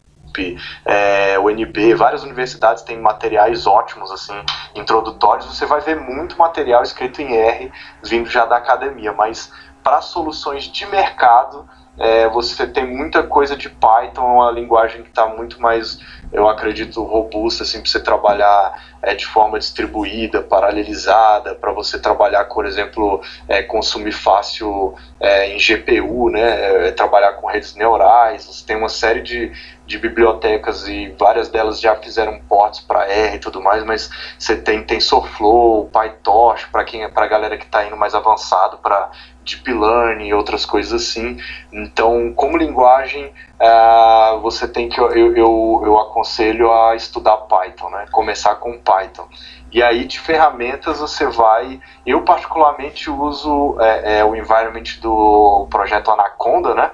é, UNB, várias universidades têm materiais ótimos, assim, introdutórios. Você vai ver muito material escrito em R vindo já da academia, mas para soluções de mercado, é, você tem muita coisa de Python, uma linguagem que está muito mais, eu acredito, robusta assim, para você trabalhar é, de forma distribuída, paralelizada, para você trabalhar, por exemplo, é, consumir fácil é, em GPU, né, é, trabalhar com redes neurais. Você tem uma série de, de bibliotecas e várias delas já fizeram ports para R e tudo mais, mas você tem TensorFlow, PyTorch, para quem para a galera que está indo mais avançado para deep learning e outras coisas assim. Então, como linguagem, uh, você tem que eu, eu, eu aconselho a estudar Python, né? Começar com Python. E aí de ferramentas você vai. Eu particularmente uso é, é, o environment do projeto Anaconda, né?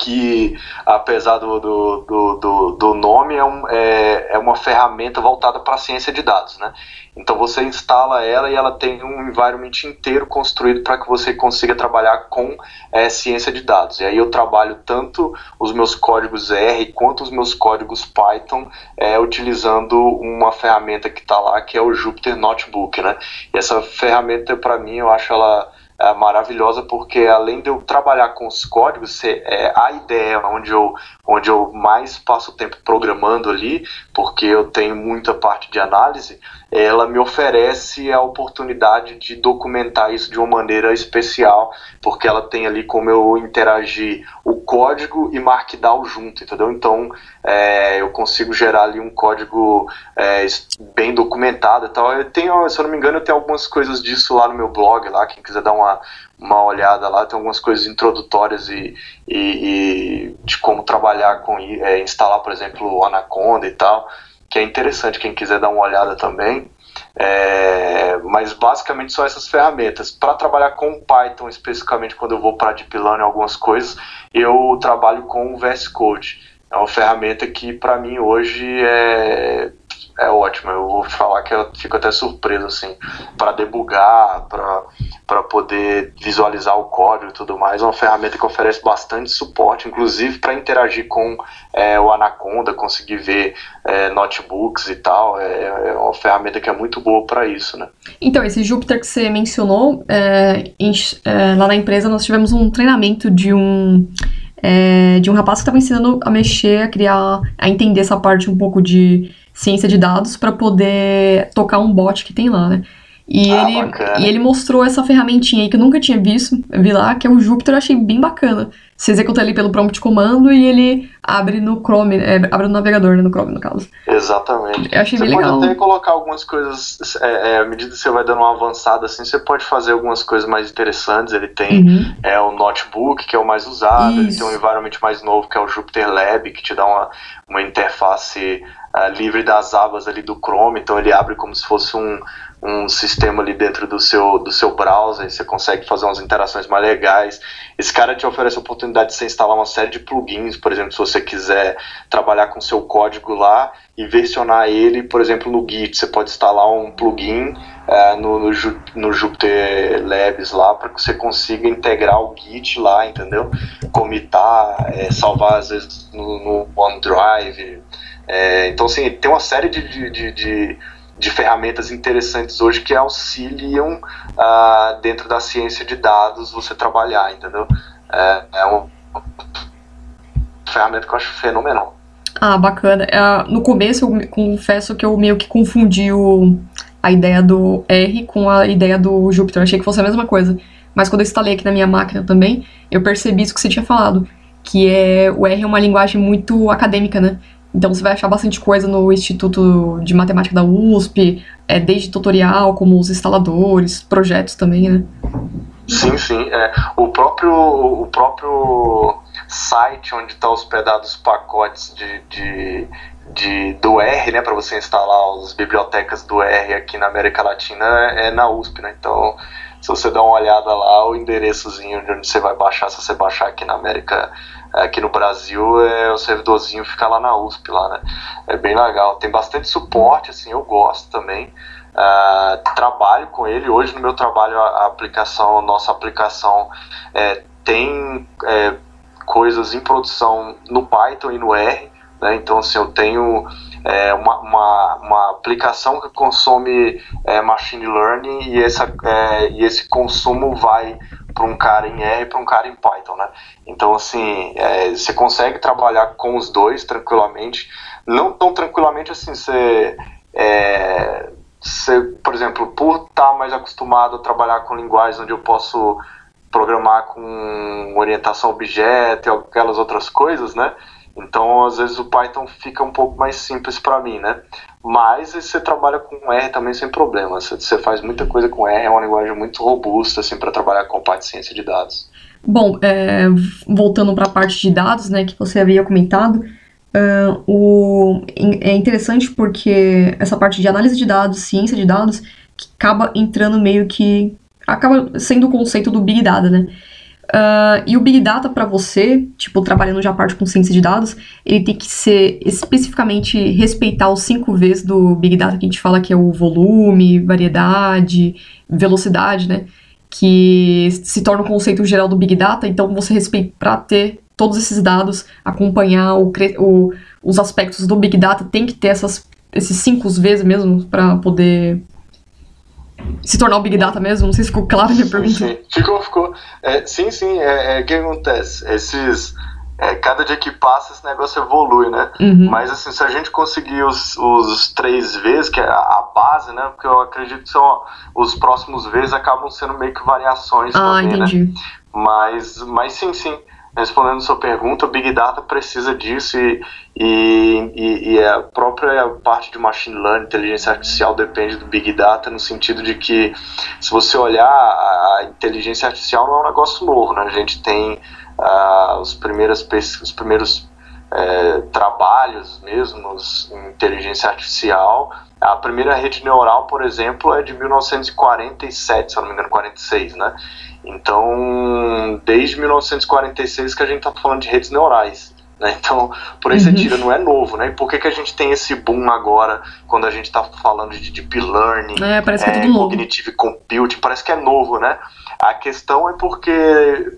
que apesar do, do, do, do nome é, um, é, é, uma ferramenta voltada para a ciência de dados, né? Então você instala ela e ela tem um environment inteiro construído para que você consiga trabalhar com é, ciência de dados. E aí eu trabalho tanto os meus códigos R quanto os meus códigos Python é, utilizando uma ferramenta que está lá que é o Jupyter Notebook, né? E essa ferramenta para mim eu acho ela é, maravilhosa porque além de eu trabalhar com os códigos, é, a ideia onde eu, onde eu mais passo tempo programando ali, porque eu tenho muita parte de análise, ela me oferece a oportunidade de documentar isso de uma maneira especial, porque ela tem ali como eu interagir o código e markdown junto, entendeu? Então é, eu consigo gerar ali um código é, bem documentado e tal. Eu tenho, se eu não me engano, eu tenho algumas coisas disso lá no meu blog, lá, quem quiser dar uma, uma olhada lá, tem algumas coisas introdutórias e, e, e de como trabalhar com, é, instalar, por exemplo, o Anaconda e tal que é interessante quem quiser dar uma olhada também. É, mas basicamente são essas ferramentas. Para trabalhar com Python, especificamente quando eu vou para Deep Learning algumas coisas, eu trabalho com o VS Code. É uma ferramenta que para mim hoje é é ótima. Eu vou falar que eu fico até surpreso, assim, para debugar, para poder visualizar o código e tudo mais. É uma ferramenta que oferece bastante suporte, inclusive para interagir com é, o Anaconda, conseguir ver é, notebooks e tal. É, é, uma ferramenta que é muito boa para isso, né? Então, esse Jupyter que você mencionou, é, em, é, lá na empresa nós tivemos um treinamento de um. É, de um rapaz que estava ensinando a mexer, a criar, a entender essa parte um pouco de ciência de dados para poder tocar um bot que tem lá, né? E, ah, ele, e ele mostrou essa ferramentinha aí que eu nunca tinha visto, vi lá, que é o Jupyter, eu achei bem bacana. Você executa ali pelo prompt de comando e ele abre no Chrome, é, abre no navegador, né, no Chrome, no caso. Exatamente. Eu achei você bem legal. Você pode até colocar algumas coisas, é, é, à medida que você vai dando uma avançada assim, você pode fazer algumas coisas mais interessantes. Ele tem uhum. é, o Notebook, que é o mais usado, Isso. ele tem um environment mais novo, que é o Jupyter Lab, que te dá uma, uma interface uh, livre das abas ali do Chrome, então ele abre como se fosse um, um sistema ali dentro do seu, do seu browser, você consegue fazer umas interações mais legais. Esse cara te oferece a oportunidade de você instalar uma série de plugins, por exemplo, se você quiser trabalhar com seu código lá e versionar ele, por exemplo, no Git, você pode instalar um plugin uh, no, no, no Jupyter Labs lá para que você consiga integrar o Git lá, entendeu? Comitar, é, salvar às vezes no, no OneDrive, é, então, assim, tem uma série de, de, de, de, ferramentas interessantes hoje que auxiliam uh, dentro da ciência de dados você trabalhar, entendeu? É, é uma ferramenta que eu acho fenomenal. Ah, bacana. Uh, no começo, eu confesso que eu meio que confundi o, a ideia do R com a ideia do Jupyter. Eu achei que fosse a mesma coisa. Mas quando eu instalei aqui na minha máquina também, eu percebi isso que você tinha falado. Que é, o R é uma linguagem muito acadêmica, né? Então você vai achar bastante coisa no Instituto de Matemática da USP, é, desde tutorial, como os instaladores, projetos também, né? Sim, sim. É, o, próprio, o próprio site onde estão tá hospedados os pacotes de, de, de, do R, né, para você instalar as bibliotecas do R aqui na América Latina, é na USP, né? Então, se você der uma olhada lá, o endereçozinho de onde você vai baixar, se você baixar aqui na América aqui no Brasil é o servidorzinho fica lá na USP lá, né? É bem legal. Tem bastante suporte, assim, eu gosto também. Uh, trabalho com ele. Hoje no meu trabalho a, aplicação, a nossa aplicação é, tem é, coisas em produção no Python e no R, Né? Então, assim, eu tenho é, uma, uma, uma, aplicação que consome é, machine learning e, essa, é, e esse consumo vai para um cara em R e para um cara em Python, né? Então, assim, é, você consegue trabalhar com os dois tranquilamente, não tão tranquilamente assim, você, é, você por exemplo, por estar tá mais acostumado a trabalhar com linguagens onde eu posso programar com orientação a objeto e aquelas outras coisas, né? Então, às vezes o Python fica um pouco mais simples para mim, né? Mas você trabalha com R também sem problema. Você faz muita coisa com R, é uma linguagem muito robusta assim para trabalhar com parte de ciência de dados. Bom, é, voltando para a parte de dados, né, que você havia comentado, uh, o, é interessante porque essa parte de análise de dados, ciência de dados, que acaba entrando meio que acaba sendo o conceito do Big Data, né? Uh, e o Big Data para você, tipo, trabalhando já parte com ciência de dados, ele tem que ser especificamente respeitar os cinco Vs do Big Data que a gente fala que é o volume, variedade, velocidade, né? Que se torna o conceito geral do Big Data, então você respeita para ter todos esses dados, acompanhar o, o, os aspectos do Big Data, tem que ter essas, esses cinco Vs mesmo para poder se tornar o Big Data mesmo? Não sei se ficou claro a minha pergunta. Sim, ficou, ficou. É, sim, sim, é, é, o que acontece? Esses, é, cada dia que passa esse negócio evolui, né? Uhum. Mas assim, se a gente conseguir os, os três Vs, que é a, a, base, né? Porque eu acredito que são os próximos Vs acabam sendo meio que variações ah, também, né? entendi. né? Mas, mas sim, sim respondendo sua pergunta, o Big Data precisa disso e, e, e, a própria parte de Machine Learning, inteligência artificial, depende do Big Data, no sentido de que, se você olhar, a inteligência artificial não é um negócio novo, né? A gente tem os, primeiras, os primeiros é, trabalhos mesmo em inteligência artificial. A primeira rede neural, por exemplo, é de 1947, se eu não me engano, 46, né? Então, desde 1946 que a gente está falando de redes neurais. Né? Então, por esse uhum. não é novo, né? E por que, que a gente tem esse boom agora, quando a gente está falando de deep learning, é, parece que é, é tudo cognitive novo. computing, parece que é novo, né? A questão é porque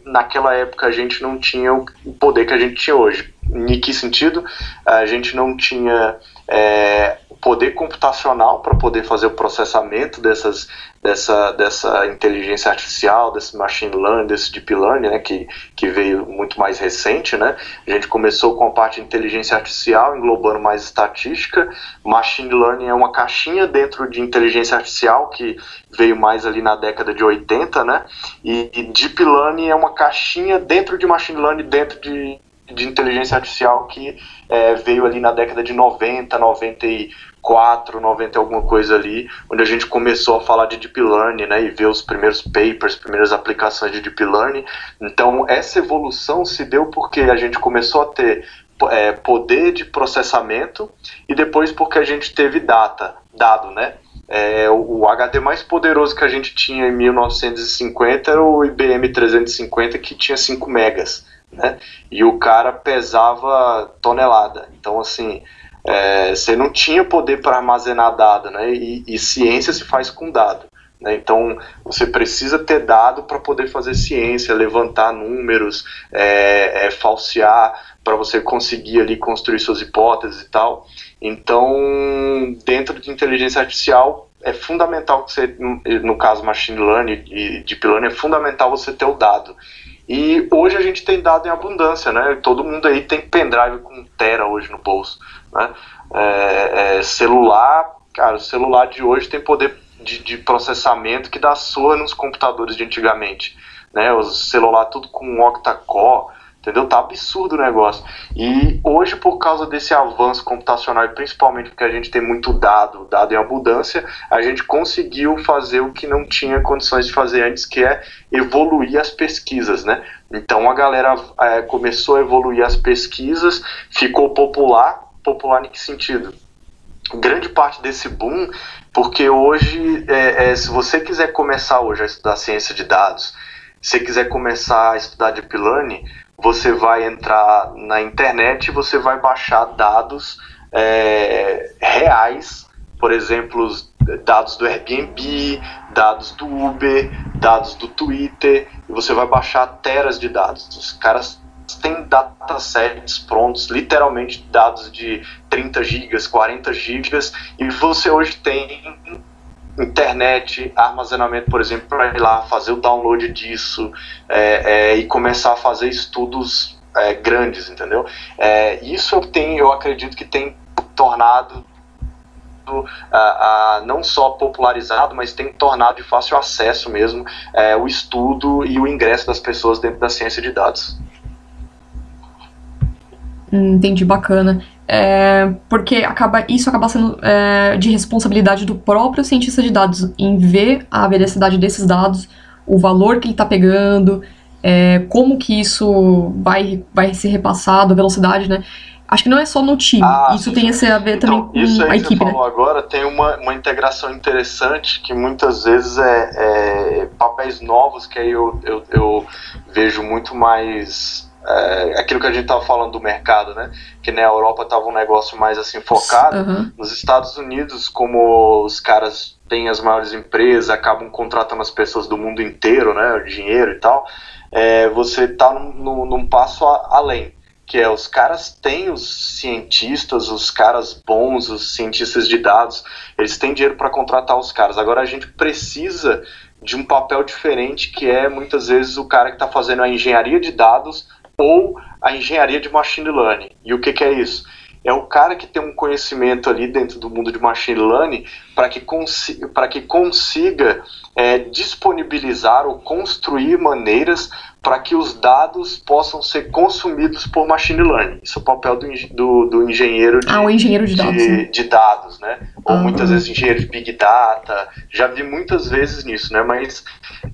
naquela época a gente não tinha o poder que a gente tinha hoje. Em que sentido? A gente não tinha é, poder computacional para poder fazer o processamento dessas, dessa, dessa inteligência artificial, desse machine learning, desse deep learning, né, que, que veio muito mais recente, né? A gente começou com a parte de inteligência artificial, englobando mais estatística. Machine learning é uma caixinha dentro de inteligência artificial que veio mais ali na década de 80, né? E, e deep learning é uma caixinha dentro de machine learning, dentro de de inteligência artificial que é, veio ali na década de 90, 94, 90 alguma coisa ali, onde a gente começou a falar de deep learning, né, e ver os primeiros papers, primeiras aplicações de deep learning. Então essa evolução se deu porque a gente começou a ter é, poder de processamento e depois porque a gente teve data, dado, né? É, o HD mais poderoso que a gente tinha em 1950 era o IBM 350 que tinha 5 megas né? E o cara pesava tonelada. Então, assim, é, você não tinha poder para armazenar dado, né? E, e, ciência se faz com dado. Né? Então, você precisa ter dado para poder fazer ciência, levantar números, é, é, falsear, para você conseguir ali construir suas hipóteses e tal. Então, dentro de inteligência artificial, é fundamental que você, no caso machine learning e deep learning, é fundamental você ter o dado. E hoje a gente tem dado em abundância, né? Todo mundo aí tem pendrive com tera hoje no bolso, né? É, é, celular, cara, o celular de hoje tem poder de, de processamento que dá sua nos computadores de antigamente, né? O celular tudo com octa-core, Entendeu? Tá absurdo o negócio. E hoje, por causa desse avanço computacional, e principalmente porque a gente tem muito dado, dado em abundância, a gente conseguiu fazer o que não tinha condições de fazer antes, que é evoluir as pesquisas, né? Então a galera é, começou a evoluir as pesquisas, ficou popular. Popular em que sentido? Grande parte desse boom, porque hoje, é, é, se você quiser começar hoje a estudar ciência de dados, se quiser começar a estudar deep learning, você vai entrar na internet e você vai baixar dados é, reais, por exemplo, dados do Airbnb, dados do Uber, dados do Twitter, e você vai baixar teras de dados. Os caras têm datasets prontos, literalmente dados de 30 gigas, 40 gigas, e você hoje tem internet, armazenamento, por exemplo, para ir lá fazer o download disso é, é, e começar a fazer estudos é, grandes, entendeu? É, isso tenho, eu acredito que tem tornado a, a, não só popularizado, mas tem tornado de fácil acesso mesmo é, o estudo e o ingresso das pessoas dentro da ciência de dados. Entendi, bacana. É, porque acaba, isso acaba sendo é, de responsabilidade do próprio cientista de dados em ver a veracidade desses dados, o valor que ele está pegando, é, como que isso vai, vai ser repassado, a velocidade, né? Acho que não é só no time, ah, isso tem a ver então, também com isso a equipe. Falou né? agora tem uma, uma integração interessante que muitas vezes é, é papéis novos que aí eu, eu, eu vejo muito mais é, aquilo que a gente estava falando do mercado, né? Que na Europa estava um negócio mais assim focado. Uhum. Nos Estados Unidos, como os caras têm as maiores empresas, acabam contratando as pessoas do mundo inteiro, né? O dinheiro e tal. É, você está num, num, passo a, além, que é os caras têm os cientistas, os caras bons, os cientistas de dados, eles têm dinheiro para contratar os caras. Agora a gente precisa de um papel diferente, que é muitas vezes o cara que está fazendo a engenharia de dados ou a engenharia de machine learning. E o que, que é isso? É o cara que tem um conhecimento ali dentro do mundo de machine learning para que, consiga, que consiga é, disponibilizar ou construir maneiras para que os dados possam ser consumidos por machine learning. Isso é o papel do, do, do engenheiro de, ah, o engenheiro de dados, de, né? de dados né? Ou muitas vezes engenheiro de big data. Já vi muitas vezes nisso, né? Mas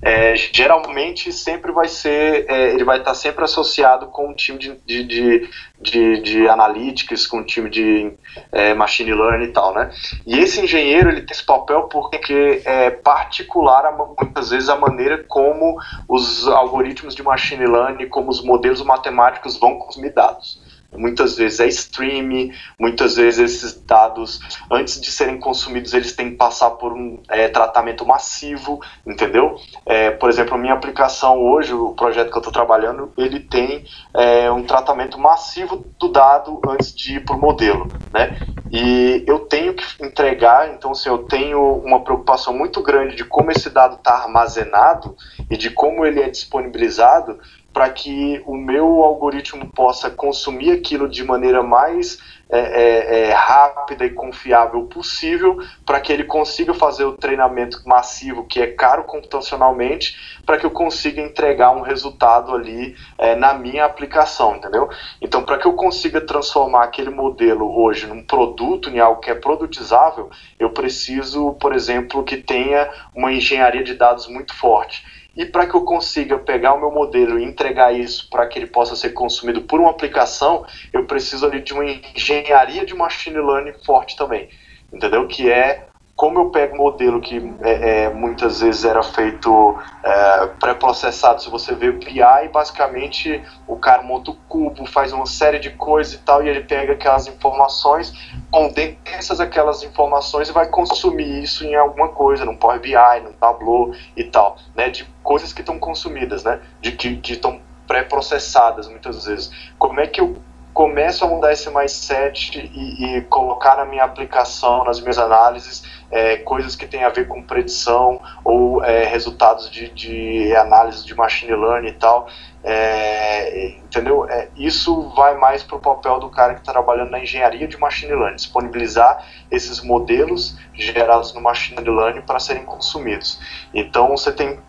é, geralmente sempre vai ser, é, ele vai estar sempre associado com um time de, de, de, de, de analytics, com um time de é, machine learning e tal, né? E esse engenheiro ele tem esse papel porque é particular muitas vezes a maneira como os algoritmos de machine learning, como os modelos matemáticos vão consumir dados. Muitas vezes é stream, muitas vezes esses dados, antes de serem consumidos, eles têm que passar por um é, tratamento massivo, entendeu? É, por exemplo, minha aplicação hoje, o projeto que eu estou trabalhando, ele tem é, um tratamento massivo do dado antes de ir para o modelo, né? E eu tenho que entregar, então, assim, eu tenho uma preocupação muito grande de como esse dado está armazenado e de como ele é disponibilizado para que o meu algoritmo possa consumir aquilo de maneira mais é, é, é, rápida e confiável possível, para que ele consiga fazer o treinamento massivo, que é caro computacionalmente, para que eu consiga entregar um resultado ali é, na minha aplicação, entendeu? Então, para que eu consiga transformar aquele modelo hoje num produto, em algo que é produtizável, eu preciso, por exemplo, que tenha uma engenharia de dados muito forte. E para que eu consiga pegar o meu modelo e entregar isso para que ele possa ser consumido por uma aplicação, eu preciso ali de uma engenharia de machine learning forte também. Entendeu? Que é como eu pego um modelo que é, é, muitas vezes era feito é, pré-processado, se você vê o BI, basicamente o cara monta o cubo, faz uma série de coisas e tal, e ele pega aquelas informações, condensa aquelas informações e vai consumir isso em alguma coisa, num Power BI, num Tableau e tal, né, de coisas que estão consumidas, né, de que estão pré-processadas muitas vezes. Como é que eu começo a mudar esse mindset e, e colocar na minha aplicação, nas minhas análises, é, coisas que têm a ver com predição ou é, resultados de, de, análise de machine learning e tal. É, entendeu? É, isso vai mais para o papel do cara que está trabalhando na engenharia de machine learning, disponibilizar esses modelos gerados no machine learning para serem consumidos. Então você tem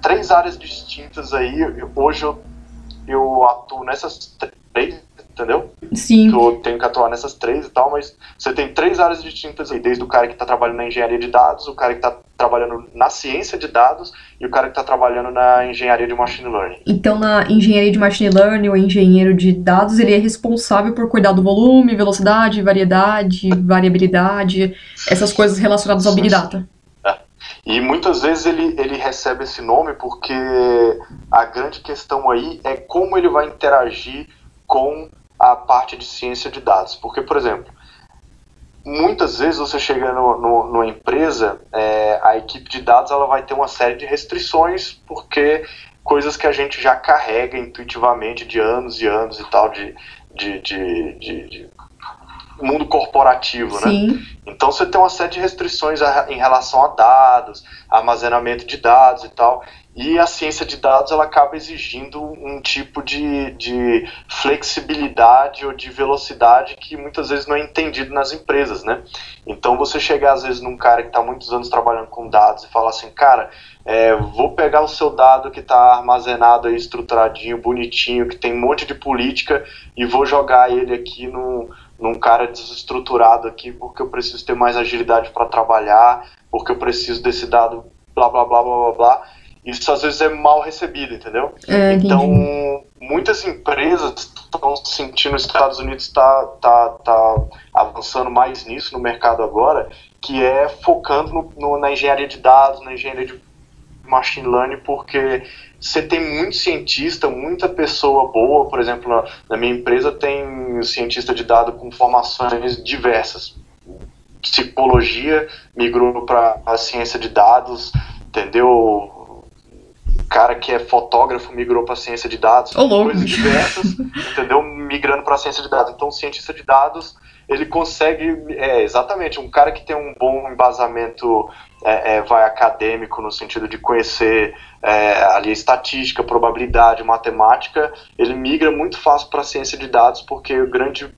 três áreas distintas aí. Hoje eu, eu atuo nessas três entendeu? Sim. Tu tem que atuar nessas três e tal, mas você tem três áreas distintas aí, desde o cara que está trabalhando na engenharia de dados, o cara que está trabalhando na ciência de dados e o cara que está trabalhando na engenharia de machine learning. Então, na engenharia de machine learning, o engenheiro de dados, ele é responsável por cuidar do volume, velocidade, variedade, variabilidade, essas coisas relacionadas ao Big Data. É. E muitas vezes ele, ele recebe esse nome porque a grande questão aí é como ele vai interagir com a parte de ciência de dados. Porque, por exemplo, muitas vezes você chega no, no, numa empresa, é, a equipe de dados ela vai ter uma série de restrições, porque coisas que a gente já carrega intuitivamente de anos e anos e tal de, de, de, de, de mundo corporativo, né? Sim. né? Então você tem uma série de restrições em relação a dados, armazenamento de dados e tal. E a ciência de dados ela acaba exigindo um tipo de, de flexibilidade ou de velocidade que muitas vezes não é entendido nas empresas, né? Então você chegar às vezes num cara que está muitos anos trabalhando com dados e falar assim, cara, é, vou pegar o seu dado que está armazenado aí, estruturadinho, bonitinho, que tem um monte de política e vou jogar ele aqui no, num cara desestruturado aqui porque eu preciso ter mais agilidade para trabalhar, porque eu preciso desse dado blá blá blá blá blá blá isso às vezes é mal recebido, entendeu? É, então, muitas empresas estão sentindo os Estados Unidos está tá, tá avançando mais nisso no mercado agora, que é focando no, no, na engenharia de dados, na engenharia de machine learning, porque você tem muito cientista, muita pessoa boa, por exemplo, na, minha empresa tem cientista de dados com formações diversas. Psicologia migrou para a ciência de dados, entendeu? cara que é fotógrafo migrou para ciência de dados, oh, coisas diversas, entendeu? Migrando para ciência de dados. Então, cientista de dados ele consegue, é, exatamente, um cara que tem um bom embasamento é, é, vai acadêmico no sentido de conhecer é, ali estatística, probabilidade, matemática, ele migra muito fácil para a ciência de dados porque o grande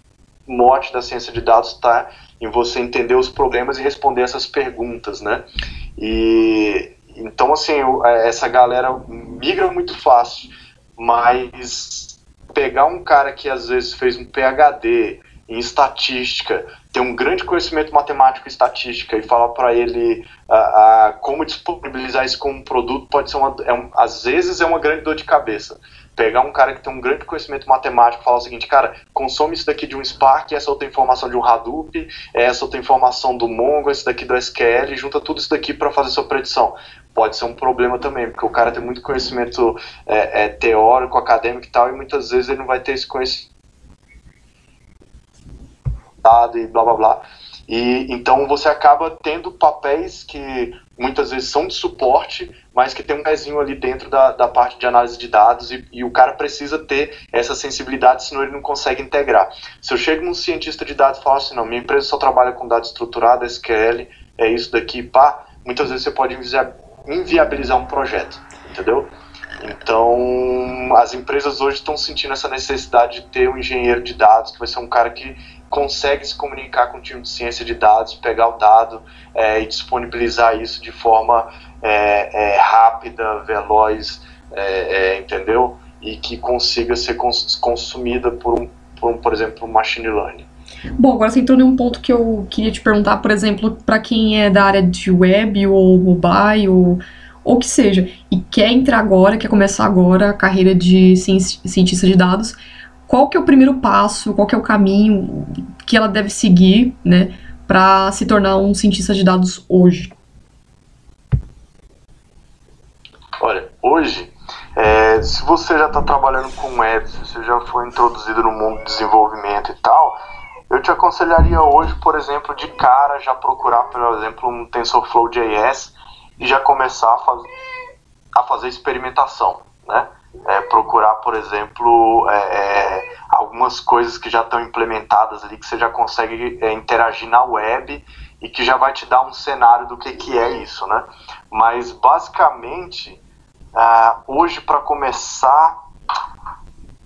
mote da ciência de dados está em você entender os problemas e responder essas perguntas, né? E então, assim, é, essa galera migra muito fácil, mas pegar um cara que às vezes fez um PhD em estatística, tem um grande conhecimento matemático e estatística e falar para ele uh, como disponibilizar isso como produto pode ser uma, é um, às vezes é uma grande dor de cabeça pegar um cara que tem um grande conhecimento matemático e falar o seguinte, cara, consome isso daqui de um Spark, essa outra informação de um Hadoop, essa outra informação do Mongo, esse daqui do SQL, junta tudo isso daqui para fazer sua predição. Pode ser um problema também, porque o cara tem muito conhecimento é, é, teórico, acadêmico e tal, e muitas vezes ele não vai ter esse conhecimento e blá blá blá. E então você acaba tendo papéis que muitas vezes são de suporte, mas que tem um pezinho ali dentro da, da parte de análise de dados e, e, o cara precisa ter essa sensibilidade, senão ele não consegue integrar. Se eu chego num cientista de dados e falo assim, não, minha empresa só trabalha com dados estruturados, SQL, é isso daqui, pá, muitas vezes você pode inviabilizar um projeto, entendeu? Então, as empresas hoje estão sentindo essa necessidade de ter um engenheiro de dados, que vai ser um cara que consegue se comunicar com o time de ciência de dados, pegar o dado é, e disponibilizar isso de forma é, é, rápida, veloz, é, é, entendeu? E que consiga ser cons consumida por, um, por, um, por exemplo, machine learning. Bom, agora você entrou em um ponto que eu queria te perguntar, por exemplo, para quem é da área de web ou mobile ou, ou que seja, e quer entrar agora, quer começar agora a carreira de cientista de dados, qual que é o primeiro passo, qual que é o caminho que ela deve seguir, né, para se tornar um cientista de dados hoje? Olha, hoje, é, se você já está trabalhando com web, se você já foi introduzido no mundo do desenvolvimento e tal, eu te aconselharia hoje, por exemplo, de cara, já procurar, por exemplo, um TensorFlow JS e já começar a, faz, a fazer experimentação, né? É, procurar, por exemplo, é, é, algumas coisas que já estão implementadas ali, que você já consegue é, interagir na web e que já vai te dar um cenário do que, que é isso, né? Mas, basicamente, uh, hoje, para começar,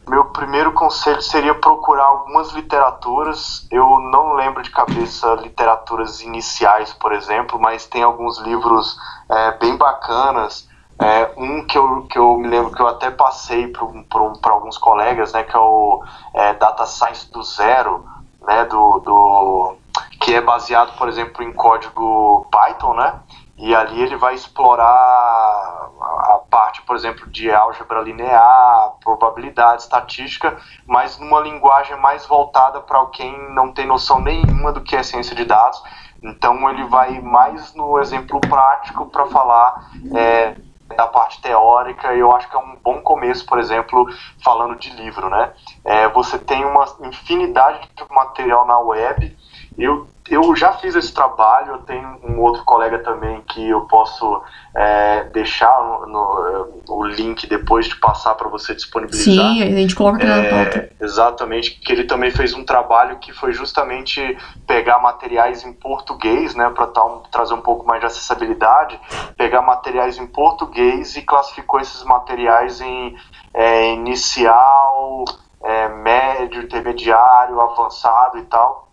meu primeiro conselho seria procurar algumas literaturas. Eu não lembro de cabeça literaturas iniciais, por exemplo, mas tem alguns livros é, bem bacanas é, um que eu, que eu me lembro que eu até passei para alguns colegas, né, que é o é, Data Science do Zero, né, do, do, que é baseado, por exemplo, em código Python, né, e ali ele vai explorar a parte, por exemplo, de álgebra linear, probabilidade, estatística, mas numa linguagem mais voltada para quem não tem noção nenhuma do que é ciência de dados. Então ele vai mais no exemplo prático para falar é, da parte teórica, eu acho que é um bom começo, por exemplo, falando de livro, né? É, você tem uma infinidade de material na web. Eu eu já fiz esse trabalho, eu tenho um outro colega também que eu posso é, deixar no, no, o link depois de passar para você disponibilizar. Sim, a gente coloca é, na pauta. Exatamente, que ele também fez um trabalho que foi justamente pegar materiais em português, né, para trazer um pouco mais de acessibilidade, pegar materiais em português e classificou esses materiais em é, inicial, é, médio, intermediário, avançado e tal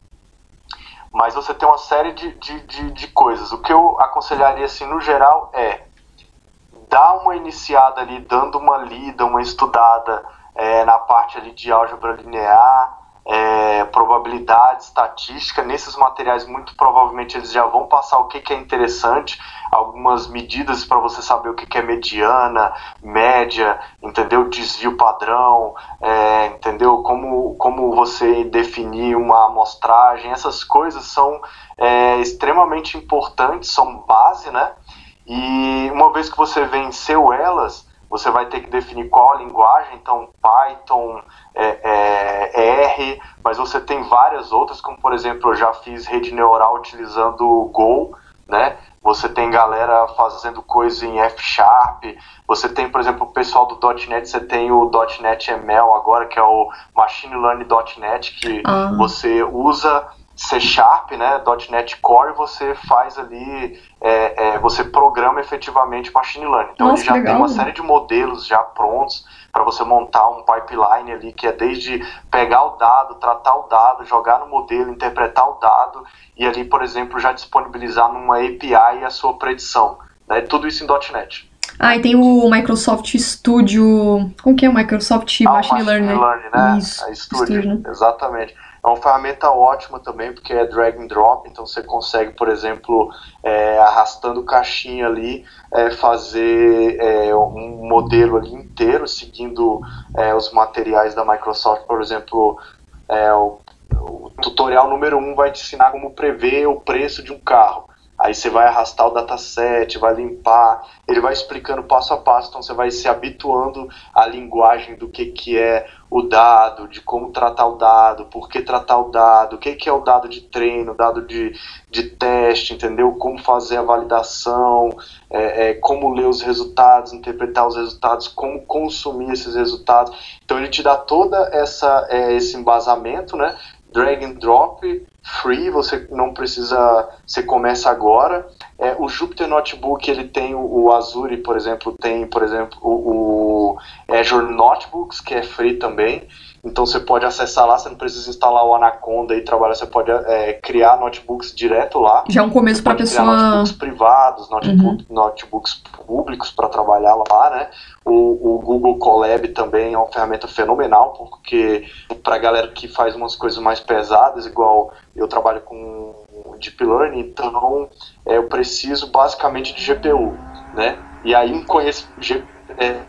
mas você tem uma série de, de, de, de, coisas. O que eu aconselharia, assim, no geral, é dar uma iniciada ali, dando uma lida, uma estudada é, na parte ali de álgebra linear, é, probabilidade, estatística. Nesses materiais, muito provavelmente, eles já vão passar o que, que é interessante, algumas medidas para você saber o que, que é mediana, média, entendeu? Desvio padrão, é, entendeu? Como, como você definir uma amostragem. Essas coisas são é, extremamente importantes, são base, né? E uma vez que você venceu elas, você vai ter que definir qual a linguagem, então Python, é, é, R, mas você tem várias outras, como por exemplo, eu já fiz rede neural utilizando Go, né? Você tem galera fazendo coisa em F Sharp, você tem, por exemplo, o pessoal do .NET, você tem o .NET ML agora, que é o Machine Learning .NET, que uhum. você usa C Sharp, né, .NET Core, você faz ali, é, é, você programa efetivamente Machine Learning. Então Nossa, ele já legal. tem uma série de modelos já prontos para você montar um pipeline ali, que é desde pegar o dado, tratar o dado, jogar no modelo, interpretar o dado e ali, por exemplo, já disponibilizar numa API a sua predição. Né, tudo isso em .NET. Ah, e tem o Microsoft Studio. Como que é o Microsoft ah, Machine, Machine Learning? Learning, né? Isso, a Studio, Studio. exatamente. É uma ferramenta ótima também, porque é drag and drop, então você consegue, por exemplo, é, arrastando caixinha ali, é, fazer é, um modelo ali inteiro, seguindo é, os materiais da Microsoft, por exemplo, é, o, o tutorial número 1 um vai te ensinar como prever o preço de um carro. Aí você vai arrastar o dataset, vai limpar, ele vai explicando passo a passo, então você vai se habituando à linguagem do que, que é o dado, de como tratar o dado, por que tratar o dado, o que, que é o dado de treino, dado de, de teste, entendeu? Como fazer a validação, é, é, como ler os resultados, interpretar os resultados, como consumir esses resultados. Então ele te dá toda essa é, esse embasamento, né? Drag and drop free, você não precisa, você começa agora. É, o Jupyter Notebook ele tem o, o, Azure, por exemplo, tem, por exemplo, o, o Azure Notebooks que é free também. Então você pode acessar lá, você não precisa instalar o Anaconda e trabalhar, você pode é, criar notebooks direto lá. Já é um começo para pessoa. Notebooks privados, notebook, uhum. notebooks públicos para trabalhar lá, né? O, o, Google Colab também é uma ferramenta fenomenal, porque para galera que faz umas coisas mais pesadas, igual eu trabalho com Deep Learning, então é, eu preciso basicamente de GPU, né? E aí conheço, é,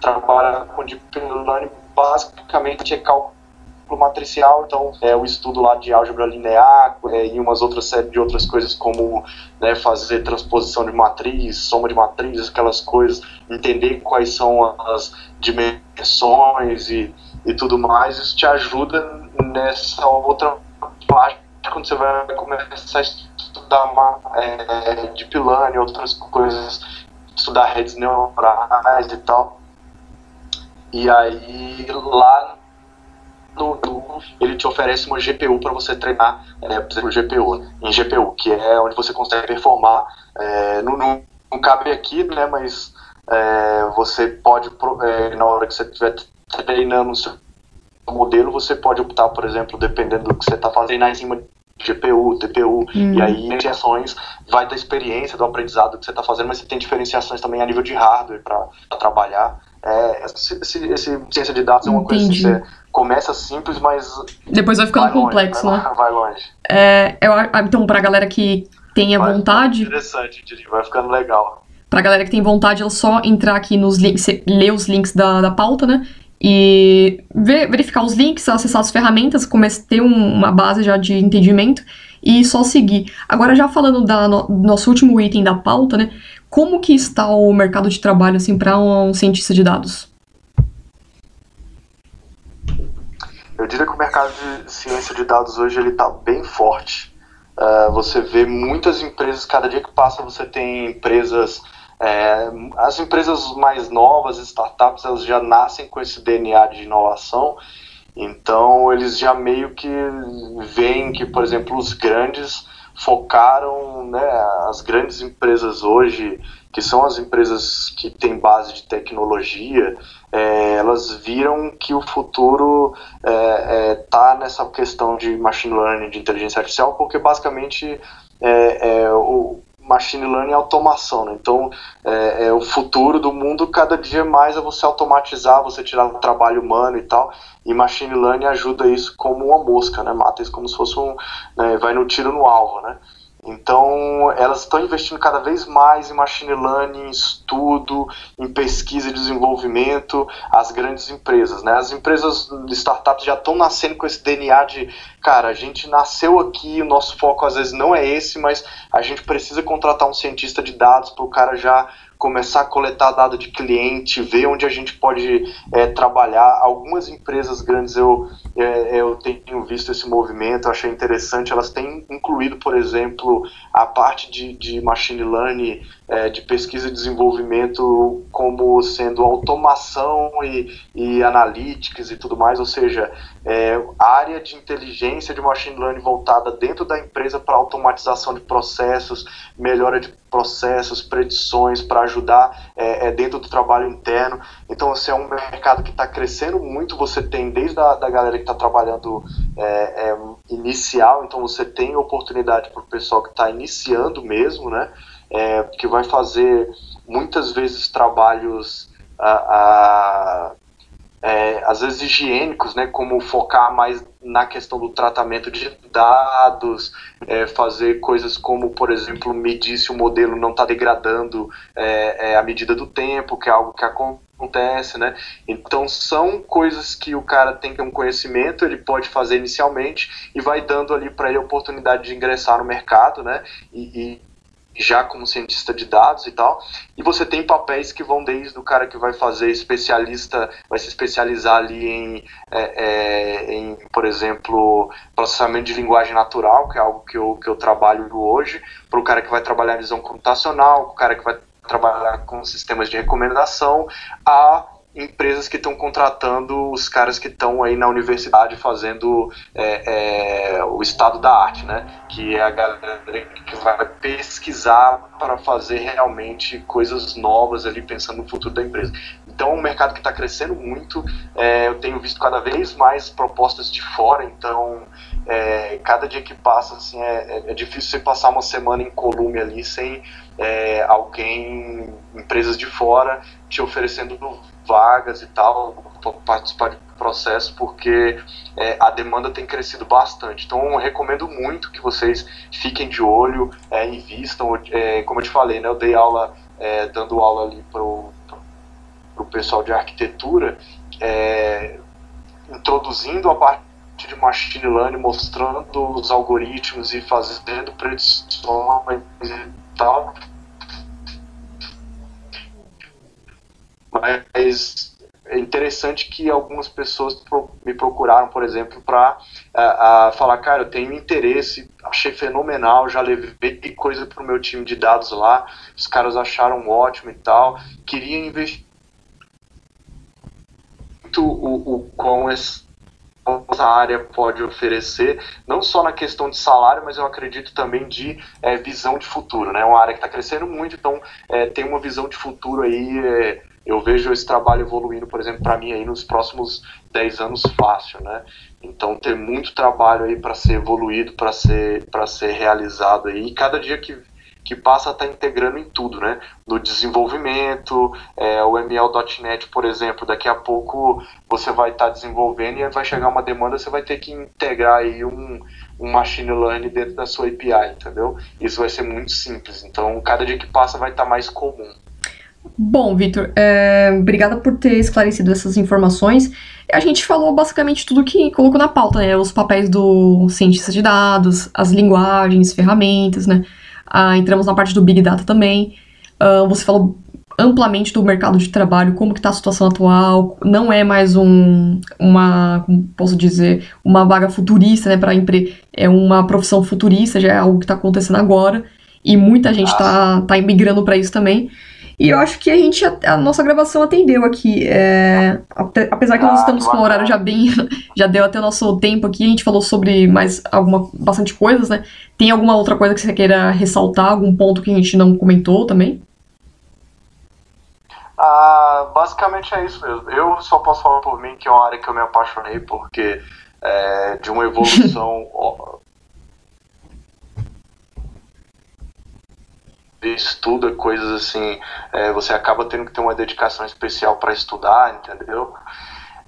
trabalha com Deep Learning basicamente é cálculo matricial, então é o estudo lá de álgebra linear é, e umas outras série de outras coisas como né, fazer transposição de matriz, soma de matrizes, aquelas coisas, entender quais são as dimensões e, e tudo mais, isso te ajuda nessa outra parte quando você vai começar a estudar é, deep learning, outras coisas, estudar redes neurais e tal. E aí lá no, no, ele te oferece uma GPU para você treinar, é, por exemplo, GPU, em GPU, que é onde você consegue performar. É, não, não, não, cabe aqui, né, mas é, você pode, é, na hora que você estiver treinando o seu modelo, você pode optar, por exemplo, dependendo do que você está fazendo, em cima de GPU, TPU, hum. e aí diferenciações vai da experiência, do aprendizado que você está fazendo, mas você tem diferenciações também a nível de hardware para trabalhar. É, esse, ciência de dados é uma Entendi. coisa que você começa simples, mas. Depois vai ficando vai longe, complexo, vai, né? Vai longe. É, eu, então, pra galera que tenha vai vontade. Interessante, vai ficando legal. Pra galera que tem vontade, é só entrar aqui nos links, ler os links da, da pauta, né? E ver, verificar os links, acessar as ferramentas, começar a ter um, uma base já de entendimento e só seguir. Agora, já falando da no, do nosso último item da pauta, né? Como que está o mercado de trabalho assim para um cientista de dados? Eu diria que o mercado de ciência de dados hoje ele está bem forte. Uh, você vê muitas empresas, cada dia que passa você tem empresas, é, as empresas mais novas, startups, elas já nascem com esse DNA de inovação, então eles já meio que veem que, por exemplo, os grandes focaram, né, as grandes empresas hoje, que são as empresas que têm base de tecnologia, é, elas viram que o futuro está é, é, tá nessa questão de machine learning, de inteligência artificial, porque basicamente é, é o machine learning é automação. Né? Então, é, é, o futuro do mundo cada dia mais é você automatizar, você tirar o trabalho humano e tal. E machine learning ajuda isso como uma mosca, né? Mata isso como se fosse um, né? vai no tiro no alvo, né? Então, elas estão investindo cada vez mais em machine learning, em estudo, em pesquisa e desenvolvimento, as grandes empresas. Né? As empresas, startups já estão nascendo com esse DNA de, cara, a gente nasceu aqui, o nosso foco às vezes não é esse, mas a gente precisa contratar um cientista de dados para o cara já começar a coletar dado de cliente, ver onde a gente pode é, trabalhar. Algumas empresas grandes eu, é, eu tenho visto esse movimento, achei interessante. Elas têm incluído, por exemplo, a parte de, de machine learning, é, de pesquisa e desenvolvimento, como sendo automação e, e analytics e tudo mais, ou seja, é, área de inteligência de machine learning voltada dentro da empresa para automatização de processos, melhora de processos, predições para ajudar é, é, dentro do trabalho interno. Então, assim, é um mercado que está crescendo muito. Você tem desde a da galera que está trabalhando é, é, inicial, então você tem oportunidade para o pessoal que está iniciando mesmo, né? É, que vai fazer muitas vezes trabalhos a, a é, às vezes higiênicos, né, como focar mais na questão do tratamento de dados, é, fazer coisas como, por exemplo, medir se o modelo não está degradando é, é, à medida do tempo, que é algo que acontece, né? Então são coisas que o cara tem que um conhecimento, ele pode fazer inicialmente e vai dando ali para ele a oportunidade de ingressar no mercado, né? E, e já como cientista de dados e tal. E você tem papéis que vão desde o cara que vai fazer especialista, vai se especializar ali em, é, é, em por exemplo, processamento de linguagem natural, que é algo que eu, que eu trabalho hoje, para o cara que vai trabalhar visão computacional, o cara que vai trabalhar com sistemas de recomendação, a empresas que estão contratando os caras que estão aí na universidade fazendo é, é, o estado da arte, né? Que é a galera que vai pesquisar para fazer realmente coisas novas ali pensando no futuro da empresa. Então, é um mercado que está crescendo muito. É, eu tenho visto cada vez mais propostas de fora. Então, é, cada dia que passa, assim, é, é, difícil você passar uma semana em Colume ali sem é, alguém, empresas de fora, te oferecendo vagas e tal, participar de processo, porque é, a demanda tem crescido bastante. Então, recomendo muito que vocês fiquem de olho, é, invistam. É, como eu te falei, né, eu dei aula, é, dando aula ali para o pessoal de arquitetura, é, introduzindo a parte de machine learning, mostrando os algoritmos e fazendo predições e tal Mas é interessante que algumas pessoas me procuraram, por exemplo, para uh, uh, falar, cara, eu tenho interesse, achei fenomenal, já levei coisa para o meu time de dados lá, os caras acharam ótimo e tal, queria investir muito o, o essa área pode oferecer, não só na questão de salário, mas eu acredito também de é, visão de futuro, né? Uma área que está crescendo muito, então é, tem uma visão de futuro aí é, eu vejo esse trabalho evoluindo, por exemplo, para mim aí nos próximos 10 anos fácil, né? Então tem muito trabalho aí para ser evoluído, para ser para ser realizado aí. E cada dia que que passa a estar tá integrando em tudo, né? No desenvolvimento, é, o ML.NET, por exemplo, daqui a pouco você vai estar tá desenvolvendo e vai chegar uma demanda, você vai ter que integrar aí um, um machine learning dentro da sua API, entendeu? Isso vai ser muito simples. Então, cada dia que passa vai estar tá mais comum. Bom, Vitor, é, obrigada por ter esclarecido essas informações. A gente falou basicamente tudo que colocou na pauta, né? Os papéis do cientista de dados, as linguagens, ferramentas, né? Ah, entramos na parte do Big Data também. Uh, você falou amplamente do mercado de trabalho, como que está a situação atual, não é mais um, uma, como posso dizer, uma vaga futurista, né, para empre é uma profissão futurista, já é algo que está acontecendo agora, e muita gente está tá imigrando para isso também. E eu acho que a gente, a, nossa gravação atendeu aqui. É, apesar que nós estamos com o horário já bem, já deu até o nosso tempo aqui, a gente falou sobre mais alguma, bastante coisas, né? Tem alguma outra coisa que você queira ressaltar, algum ponto que a gente não comentou também? Ah, basicamente é isso mesmo. Eu só posso falar por mim que é uma área que eu me apaixonei, porque é, de uma evolução estuda coisas assim, é, você acaba tendo que ter uma dedicação especial para estudar, entendeu?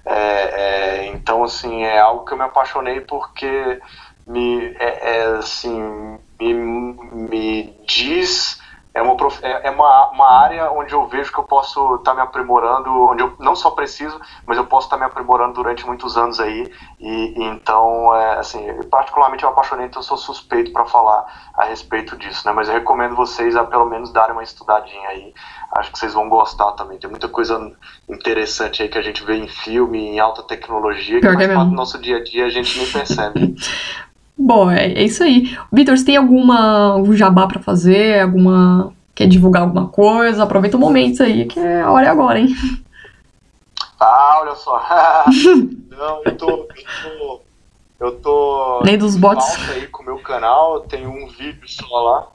É, é, então, assim, é algo que eu me apaixonei porque me, é, é assim, me, me diz é uma, é, é uma, uma área onde eu vejo que eu posso estar tá me aprimorando, onde eu não só preciso, mas eu posso estar tá me aprimorando durante muitos anos aí. E, e então, é, assim, particularmente eu apaixonei, então eu sou suspeito para falar a respeito disso, né? Mas eu recomendo vocês a pelo menos darem uma estudadinha aí. Acho que vocês vão gostar também. Tem muita coisa interessante aí que a gente vê em filme, em alta tecnologia, que faz parte do nosso dia a dia a gente nem percebe. Bom, é, é isso aí. Vitor, você tem alguma um jabá para fazer? Alguma quer divulgar alguma coisa? Aproveita o momento aí, que é a hora é agora, hein? Ah, olha só. Não, eu tô, eu tô eu tô Nem dos bots aí com o meu canal, tenho um vídeo só lá.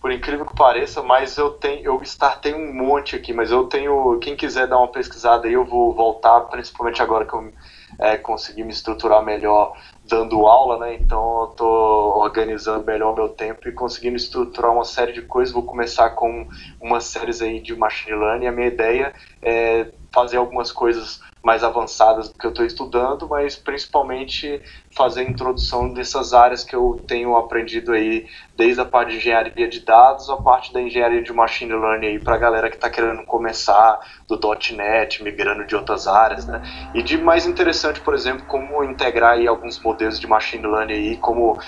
Por incrível que pareça, mas eu tenho eu startei um monte aqui, mas eu tenho, quem quiser dar uma pesquisada aí, eu vou voltar, principalmente agora que eu é, consegui me estruturar melhor dando aula, né? Então eu tô organizando melhor o meu tempo e conseguindo estruturar uma série de coisas. Vou começar com umas séries aí de machine learning. A minha ideia é fazer algumas coisas mais avançadas do que eu estou estudando, mas principalmente fazer a introdução dessas áreas que eu tenho aprendido aí, desde a parte de engenharia de dados, a parte da engenharia de machine learning aí para a galera que está querendo começar do .NET, migrando de outras áreas, né? E de mais interessante, por exemplo, como integrar aí alguns modelos de machine learning aí, como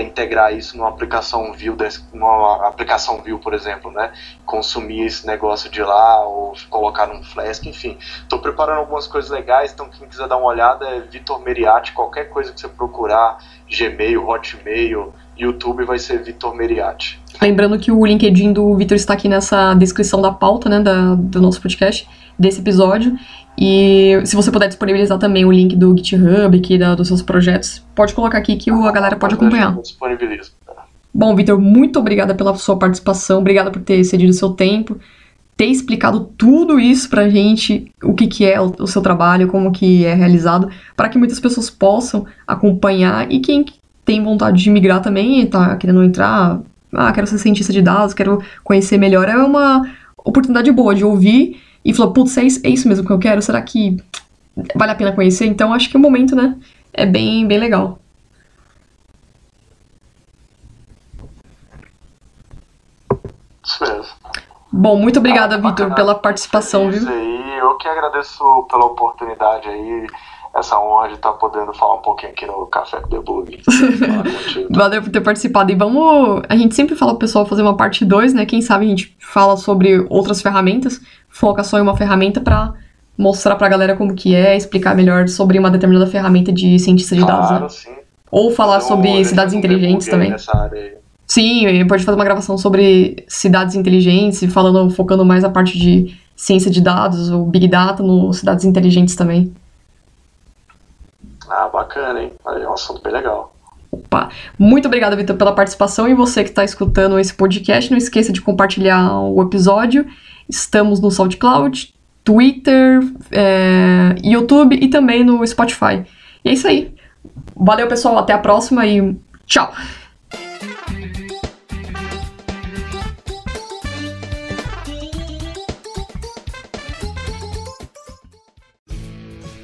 integrar isso numa aplicação Vue, numa aplicação Vue, por exemplo, né? Consumir esse negócio de lá ou colocar num Flask, enfim. Estou preparando algumas coisas legais, então quem quiser dar uma olhada é Vitor Meriatti, qualquer coisa que você procurar, Gmail, Hotmail, YouTube vai ser Vitor Meriatti. Lembrando que o LinkedIn do Vitor está aqui nessa descrição da pauta, né, da, do nosso podcast, desse episódio. E se você puder disponibilizar também o link do GitHub aqui da, dos seus projetos, pode colocar aqui que a galera pode acompanhar. Disponibilizo. Bom, Vitor, muito obrigada pela sua participação, obrigada por ter cedido o seu tempo, ter explicado tudo isso pra gente, o que, que é o, o seu trabalho, como que é realizado, para que muitas pessoas possam acompanhar e quem tem vontade de migrar também, tá querendo entrar, ah, quero ser cientista de dados, quero conhecer melhor, é uma oportunidade boa de ouvir e falou, putz, é isso, é isso mesmo que eu quero? Será que vale a pena conhecer? Então acho que o momento, né, é bem, bem legal. Isso mesmo. Bom, muito obrigada, ah, Vitor, pela participação, viu? Aí, eu que agradeço pela oportunidade aí essa honra de estar tá podendo falar um pouquinho aqui no Café com Debug. Valeu por ter participado. E vamos. A gente sempre fala pro pessoal fazer uma parte 2, né? Quem sabe a gente fala sobre outras ferramentas, foca só em uma ferramenta para mostrar pra galera como que é, explicar melhor sobre uma determinada ferramenta de cientista de dados, claro, né? Sim. Ou falar então, sobre cidades inteligentes também. Sim, pode fazer uma gravação sobre cidades inteligentes, falando, focando mais a parte de ciência de dados, ou Big Data no cidades inteligentes também. Ah, bacana, hein? Aí é um assunto bem legal. Opa. Muito obrigada, Vitor, pela participação e você que está escutando esse podcast, não esqueça de compartilhar o episódio. Estamos no SoundCloud, Twitter, é, YouTube e também no Spotify. E é isso aí. Valeu, pessoal. Até a próxima e tchau!